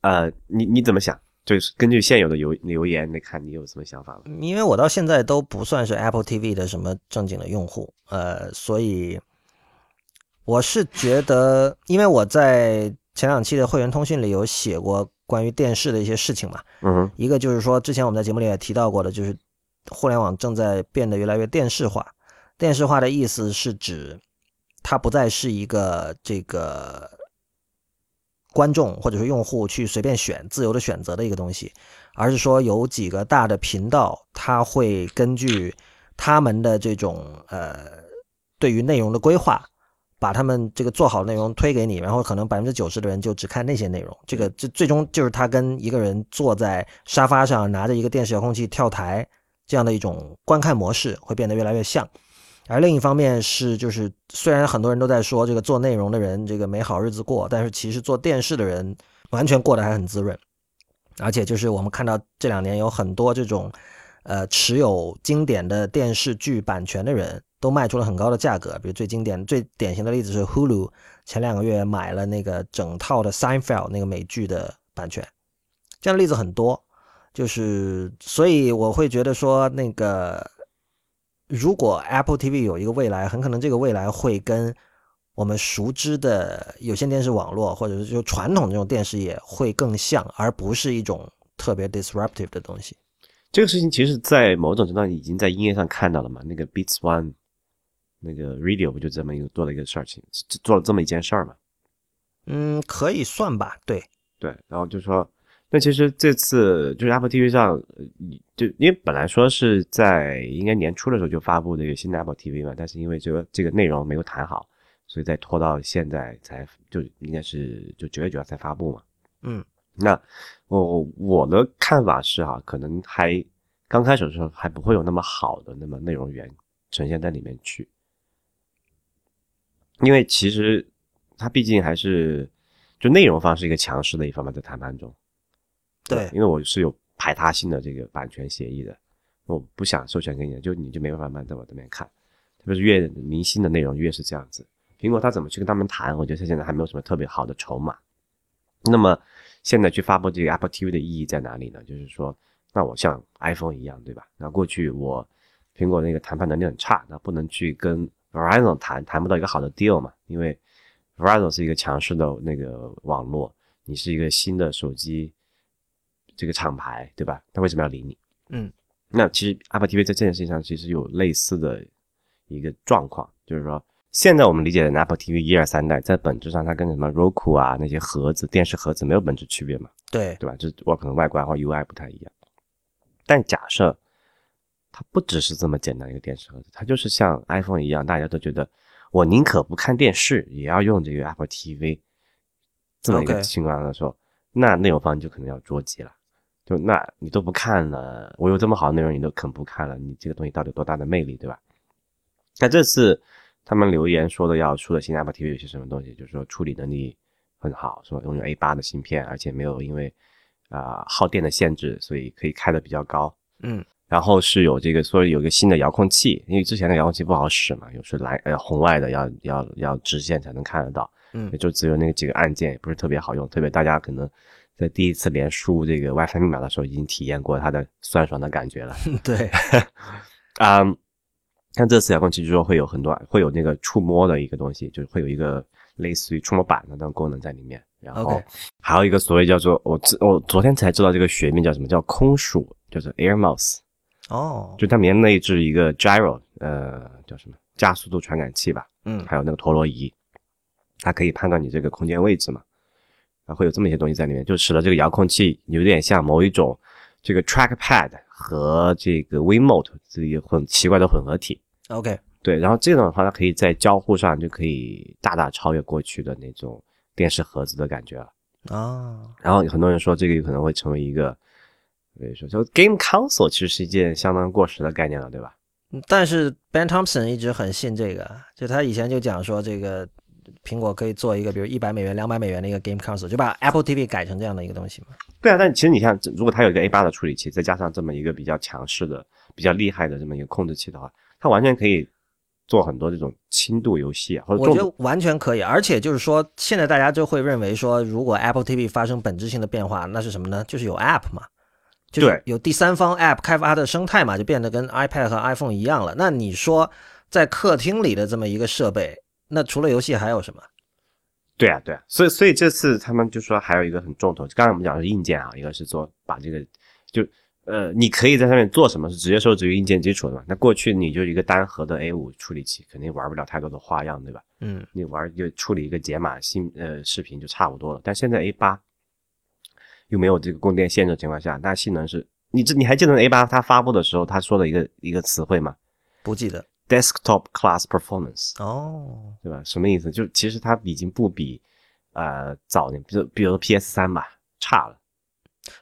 呃，你你怎么想？就是根据现有的留留言来看，你有什么想法吗？因为我到现在都不算是 Apple TV 的什么正经的用户，呃，所以我是觉得，因为我在前两期的会员通讯里有写过关于电视的一些事情嘛。嗯，一个就是说，之前我们在节目里也提到过的，就是。互联网正在变得越来越电视化，电视化的意思是指它不再是一个这个观众或者是用户去随便选、自由的选择的一个东西，而是说有几个大的频道，它会根据他们的这种呃对于内容的规划，把他们这个做好内容推给你，然后可能百分之九十的人就只看那些内容。这个这最终就是他跟一个人坐在沙发上拿着一个电视遥控器跳台。这样的一种观看模式会变得越来越像，而另一方面是，就是虽然很多人都在说这个做内容的人这个没好日子过，但是其实做电视的人完全过得还很滋润，而且就是我们看到这两年有很多这种，呃，持有经典的电视剧版权的人都卖出了很高的价格，比如最经典、最典型的例子是 Hulu，前两个月买了那个整套的 Seinfeld 那个美剧的版权，这样的例子很多。就是，所以我会觉得说，那个如果 Apple TV 有一个未来，很可能这个未来会跟我们熟知的有线电视网络，或者是就传统这种电视业会更像，而不是一种特别 disruptive 的东西。这个事情其实，在某种程度上已经在音乐上看到了嘛。那个 Beats One，那个 Radio 不就这么一个做了一个事情，做了这么一件事儿嘛？嗯，可以算吧。对对，然后就说。那其实这次就是 Apple TV 上，就因为本来说是在应该年初的时候就发布这个新的 Apple TV 嘛，但是因为这个这个内容没有谈好，所以再拖到现在才就应该是就九月九号才发布嘛。嗯，那我我的看法是哈，可能还刚开始的时候还不会有那么好的那么内容源呈现在里面去，因为其实它毕竟还是就内容方是一个强势的一方嘛在谈判中，对，因为我是有排他性的这个版权协议的，我不想授权给你，就你就没办法在我这边看，特别是越明星的内容越是这样子。苹果它怎么去跟他们谈？我觉得它现在还没有什么特别好的筹码。那么现在去发布这个 Apple TV 的意义在哪里呢？就是说，那我像 iPhone 一样，对吧？那过去我苹果那个谈判能力很差，那不能去跟 Verizon 谈，谈不到一个好的 deal 嘛？因为 Verizon 是一个强势的那个网络，你是一个新的手机这个厂牌，对吧？他为什么要理你？嗯，那其实 Apple TV 在这件事情上其实有类似的一个状况，就是说。现在我们理解的 Apple TV 一二三代，在本质上它跟什么 Roku 啊那些盒子、电视盒子没有本质区别嘛？对，对吧？这我可能外观或 UI 不太一样。但假设它不只是这么简单一个电视盒子，它就是像 iPhone 一样，大家都觉得我宁可不看电视，也要用这个 Apple TV 这么一个情况的时候，那内容方就可能要捉急了。就那你都不看了，我有这么好的内容你都肯不看了，你这个东西到底有多大的魅力，对吧？那这次。他们留言说的要出的新 Apple TV 有些什么东西？就是说处理能力很好，说拥有 A 八的芯片，而且没有因为啊耗电的限制，所以可以开的比较高。嗯，然后是有这个说有一个新的遥控器，因为之前的遥控器不好使嘛，有时蓝呃红外的要要要直线才能看得到，嗯，也就只有那几个按键也不是特别好用，特别大家可能在第一次连输这个 WiFi 密码的时候已经体验过它的酸爽的感觉了。<laughs> 对，啊。<laughs> 像这次遥控器就说会有很多会有那个触摸的一个东西，就是会有一个类似于触摸板的那种功能在里面。然后还有一个所谓叫做我我昨天才知道这个学名叫什么叫空鼠，叫做 Air Mouse。哦，就它里面内置一个 gyro，呃，叫什么加速度传感器吧？嗯，还有那个陀螺仪，它可以判断你这个空间位置嘛？啊，会有这么一些东西在里面，就使得这个遥控器有点像某一种这个 trackpad。和这个 WeMote 这个很奇怪的混合体，OK，对，然后这种的话，它可以在交互上就可以大大超越过去的那种电视盒子的感觉了啊。然后很多人说这个有可能会成为一个，所以说就 Game Console 其实是一件相当过时的概念了，对吧？但是 Ben Thompson 一直很信这个，就他以前就讲说这个。苹果可以做一个，比如一百美元、两百美元的一个 Game Console，就把 Apple TV 改成这样的一个东西嘛？对啊，但其实你像，如果它有一个 A 八的处理器，再加上这么一个比较强势的、比较厉害的这么一个控制器的话，它完全可以做很多这种轻度游戏啊，或者我觉得完全可以。而且就是说，现在大家就会认为说，如果 Apple TV 发生本质性的变化，那是什么呢？就是有 App 嘛，就是有第三方 App 开发的生态嘛，就变得跟 iPad 和 iPhone 一样了。那你说，在客厅里的这么一个设备？那除了游戏还有什么？对啊，对啊，所以所以这次他们就说还有一个很重头，刚才我们讲的是硬件啊，一个是做把这个就呃，你可以在上面做什么是直接受制于硬件基础的嘛？那过去你就一个单核的 A 五处理器，肯定玩不了太多的花样，对吧？嗯，你玩就处理一个解码新呃视频就差不多了。但现在 A 八又没有这个供电限制的情况下，那性能是你这你还记得 A 八它发布的时候他说的一个一个词汇吗？不记得。Desktop class performance 哦，对吧？什么意思？就其实它已经不比呃早年，比如比如说 PS 三吧差了。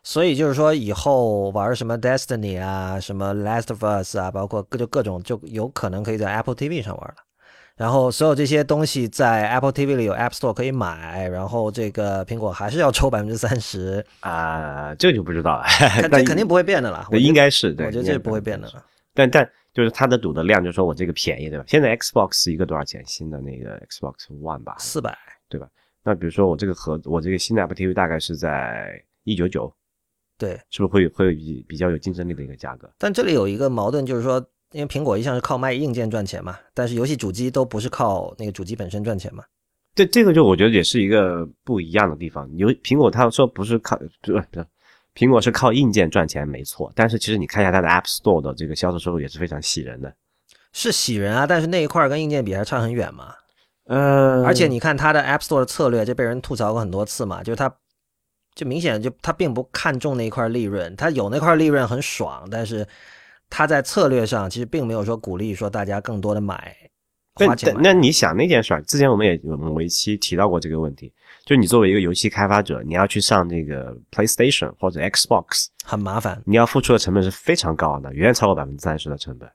所以就是说，以后玩什么 Destiny 啊，什么 Last of Us 啊，包括各就各种，就有可能可以在 Apple TV 上玩了。然后所有这些东西在 Apple TV 里有 App Store 可以买，然后这个苹果还是要抽百分之三十啊，这就不知道了。<laughs> 这肯定不会变的了。应该是，我觉得这是不会变的了。但但。就是它的赌的量，就是说我这个便宜，对吧？现在 Xbox 一个多少钱？新的那个 Xbox One 吧，四百，对吧？那比如说我这个盒，我这个新的 Apple TV 大概是在一九九，对，是不是会会比比较有竞争力的一个价格？但这里有一个矛盾，就是说，因为苹果一向是靠卖硬件赚钱嘛，但是游戏主机都不是靠那个主机本身赚钱嘛。对这个就我觉得也是一个不一样的地方。有苹果他说不是靠，不是。苹果是靠硬件赚钱没错，但是其实你看一下它的 App Store 的这个销售收入也是非常喜人的，是喜人啊，但是那一块跟硬件比还差很远嘛。呃，而且你看它的 App Store 的策略，就被人吐槽过很多次嘛，就是它就明显就它并不看重那一块利润，它有那块利润很爽，但是它在策略上其实并没有说鼓励说大家更多的买花钱买。那你想那件事儿，之前我们也我们一期提到过这个问题，就你作为一个游戏开发者，你要去上这个 PlayStation 或者 Xbox，很麻烦。你要付出的成本是非常高的，远远超过百分之三十的成本。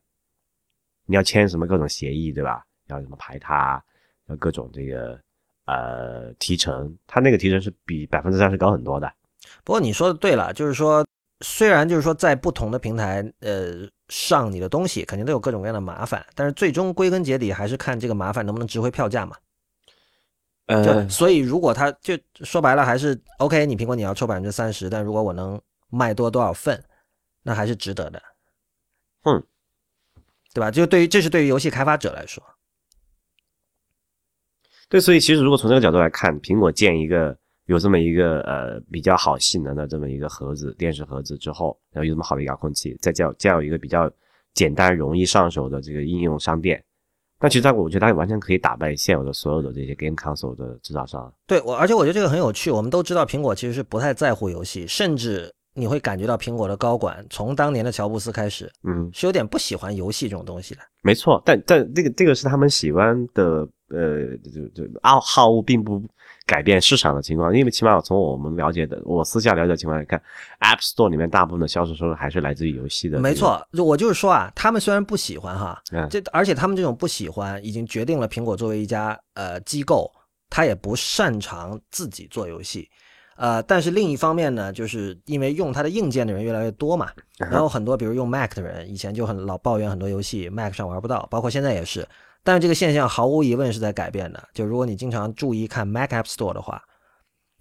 你要签什么各种协议，对吧？要什么排他，要各种这个呃提成，他那个提成是比百分之三十高很多的。不过你说的对了，就是说，虽然就是说在不同的平台，呃，上你的东西肯定都有各种各样的麻烦，但是最终归根结底还是看这个麻烦能不能值回票价嘛。呃，所以如果他就说白了还是 OK，你苹果你要抽百分之三十，但如果我能卖多多少份，那还是值得的。嗯，对吧？就对于这是对于游戏开发者来说，对，所以其实如果从这个角度来看，苹果建一个。有这么一个呃比较好性能的这么一个盒子，电视盒子之后，然后有这么好的遥控器，再加加有一个比较简单容易上手的这个应用商店，那其实在我觉得它完全可以打败现有的所有的这些 game console 的制造商。对，我而且我觉得这个很有趣。我们都知道苹果其实是不太在乎游戏，甚至你会感觉到苹果的高管从当年的乔布斯开始，嗯，是有点不喜欢游戏这种东西的。没错，但但这个这个是他们喜欢的，呃，就就爱好物并不。改变市场的情况，因为起码从我们了解的，我私下了解的情况来看，App Store 里面大部分的销售收入还是来自于游戏的。没错，我就是说啊，他们虽然不喜欢哈，这而且他们这种不喜欢已经决定了苹果作为一家呃机构，他也不擅长自己做游戏，呃，但是另一方面呢，就是因为用它的硬件的人越来越多嘛，然后很多比如用 Mac 的人以前就很老抱怨很多游戏 Mac 上玩不到，包括现在也是。但是这个现象毫无疑问是在改变的。就如果你经常注意看 Mac App Store 的话，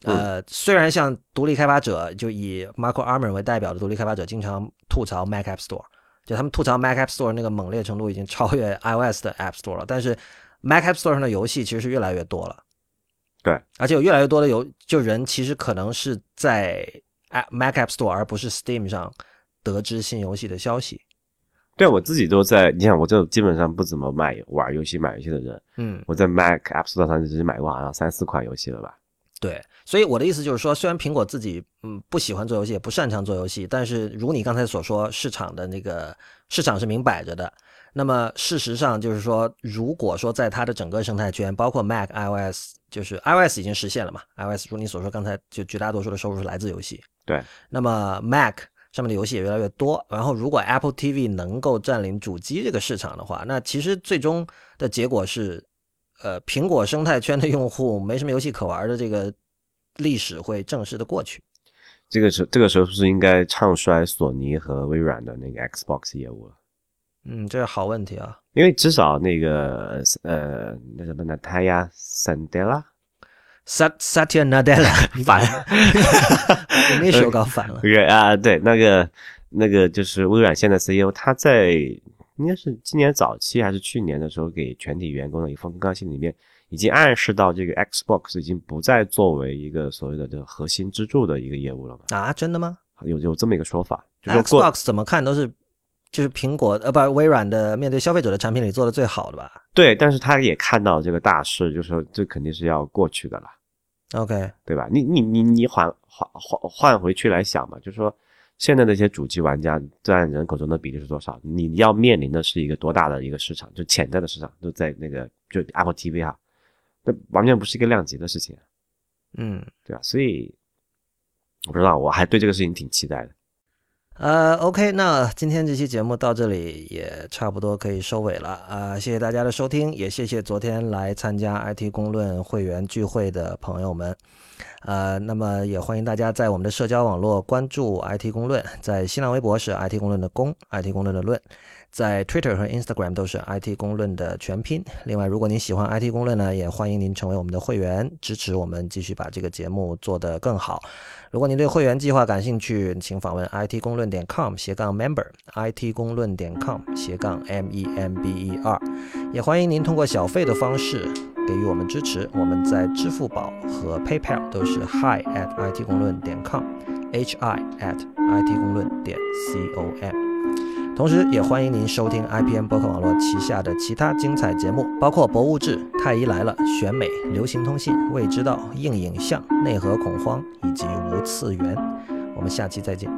呃，虽然像独立开发者，就以 Marco Arman 为代表的独立开发者经常吐槽 Mac App Store，就他们吐槽 Mac App Store 那个猛烈程度已经超越 iOS 的 App Store 了。但是 Mac App Store 上的游戏其实是越来越多了。对，而且有越来越多的游就人其实可能是在 Mac App Store 而不是 Steam 上得知新游戏的消息。对我自己都在，你想我这基本上不怎么买玩游戏、买游戏的人，嗯，我在 Mac App Store 上只买过好像三四款游戏了吧？对，所以我的意思就是说，虽然苹果自己嗯不喜欢做游戏，也不擅长做游戏，但是如你刚才所说，市场的那个市场是明摆着的。那么事实上就是说，如果说在它的整个生态圈，包括 Mac、iOS，就是 iOS 已经实现了嘛？iOS 如你所说，刚才就绝大多数的收入是来自游戏。对，那么 Mac。上面的游戏也越来越多，然后如果 Apple TV 能够占领主机这个市场的话，那其实最终的结果是，呃，苹果生态圈的用户没什么游戏可玩的这个历史会正式的过去。这个时这个时候是不是应该唱衰索尼和微软的那个 Xbox 业务了？嗯，这是好问题啊，因为至少那个呃那什么呢，他呀，Sandela。Sat Satya Nadella <laughs> 反，那时候搞反了。<laughs> 啊，对，那个那个就是微软现在 CEO，他在应该是今年早期还是去年的时候，给全体员工的一封公告信里面，已经暗示到这个 Xbox 已经不再作为一个所谓的这个核心支柱的一个业务了嘛啊，真的吗？有有这么一个说法就是，Xbox 怎么看都是就是苹果呃不微软的面对消费者的产品里做的最好的吧？对，但是他也看到这个大势，就说这肯定是要过去的了。OK，对吧？你你你你换换换换回去来想嘛，就是说现在那些主机玩家占人口中的比例是多少？你要面临的是一个多大的一个市场？就潜在的市场都在那个就 Apple TV 哈，那完全不是一个量级的事情。嗯，对吧？所以我不知道，我还对这个事情挺期待的。呃，OK，那今天这期节目到这里也差不多可以收尾了啊！谢谢大家的收听，也谢谢昨天来参加 IT 公论会员聚会的朋友们。呃，那么也欢迎大家在我们的社交网络关注 IT 公论，在新浪微博是 IT 公论的公，IT 公论的论。在 Twitter 和 Instagram 都是 IT 公论的全拼。另外，如果您喜欢 IT 公论呢，也欢迎您成为我们的会员，支持我们继续把这个节目做得更好。如果您对会员计划感兴趣，请访问 IT 公论点 com 斜杠 member，IT 公论点 com 斜杠 m e m b e r。也欢迎您通过小费的方式给予我们支持。我们在支付宝和 PayPal 都是 hi at IT 公论点 com，h i at IT 公论点 c o m。同时，也欢迎您收听 IPM 博客网络旗下的其他精彩节目，包括《博物志》《太医来了》《选美》《流行通信》《未知道》《硬影像》《内核恐慌》以及《无次元》。我们下期再见。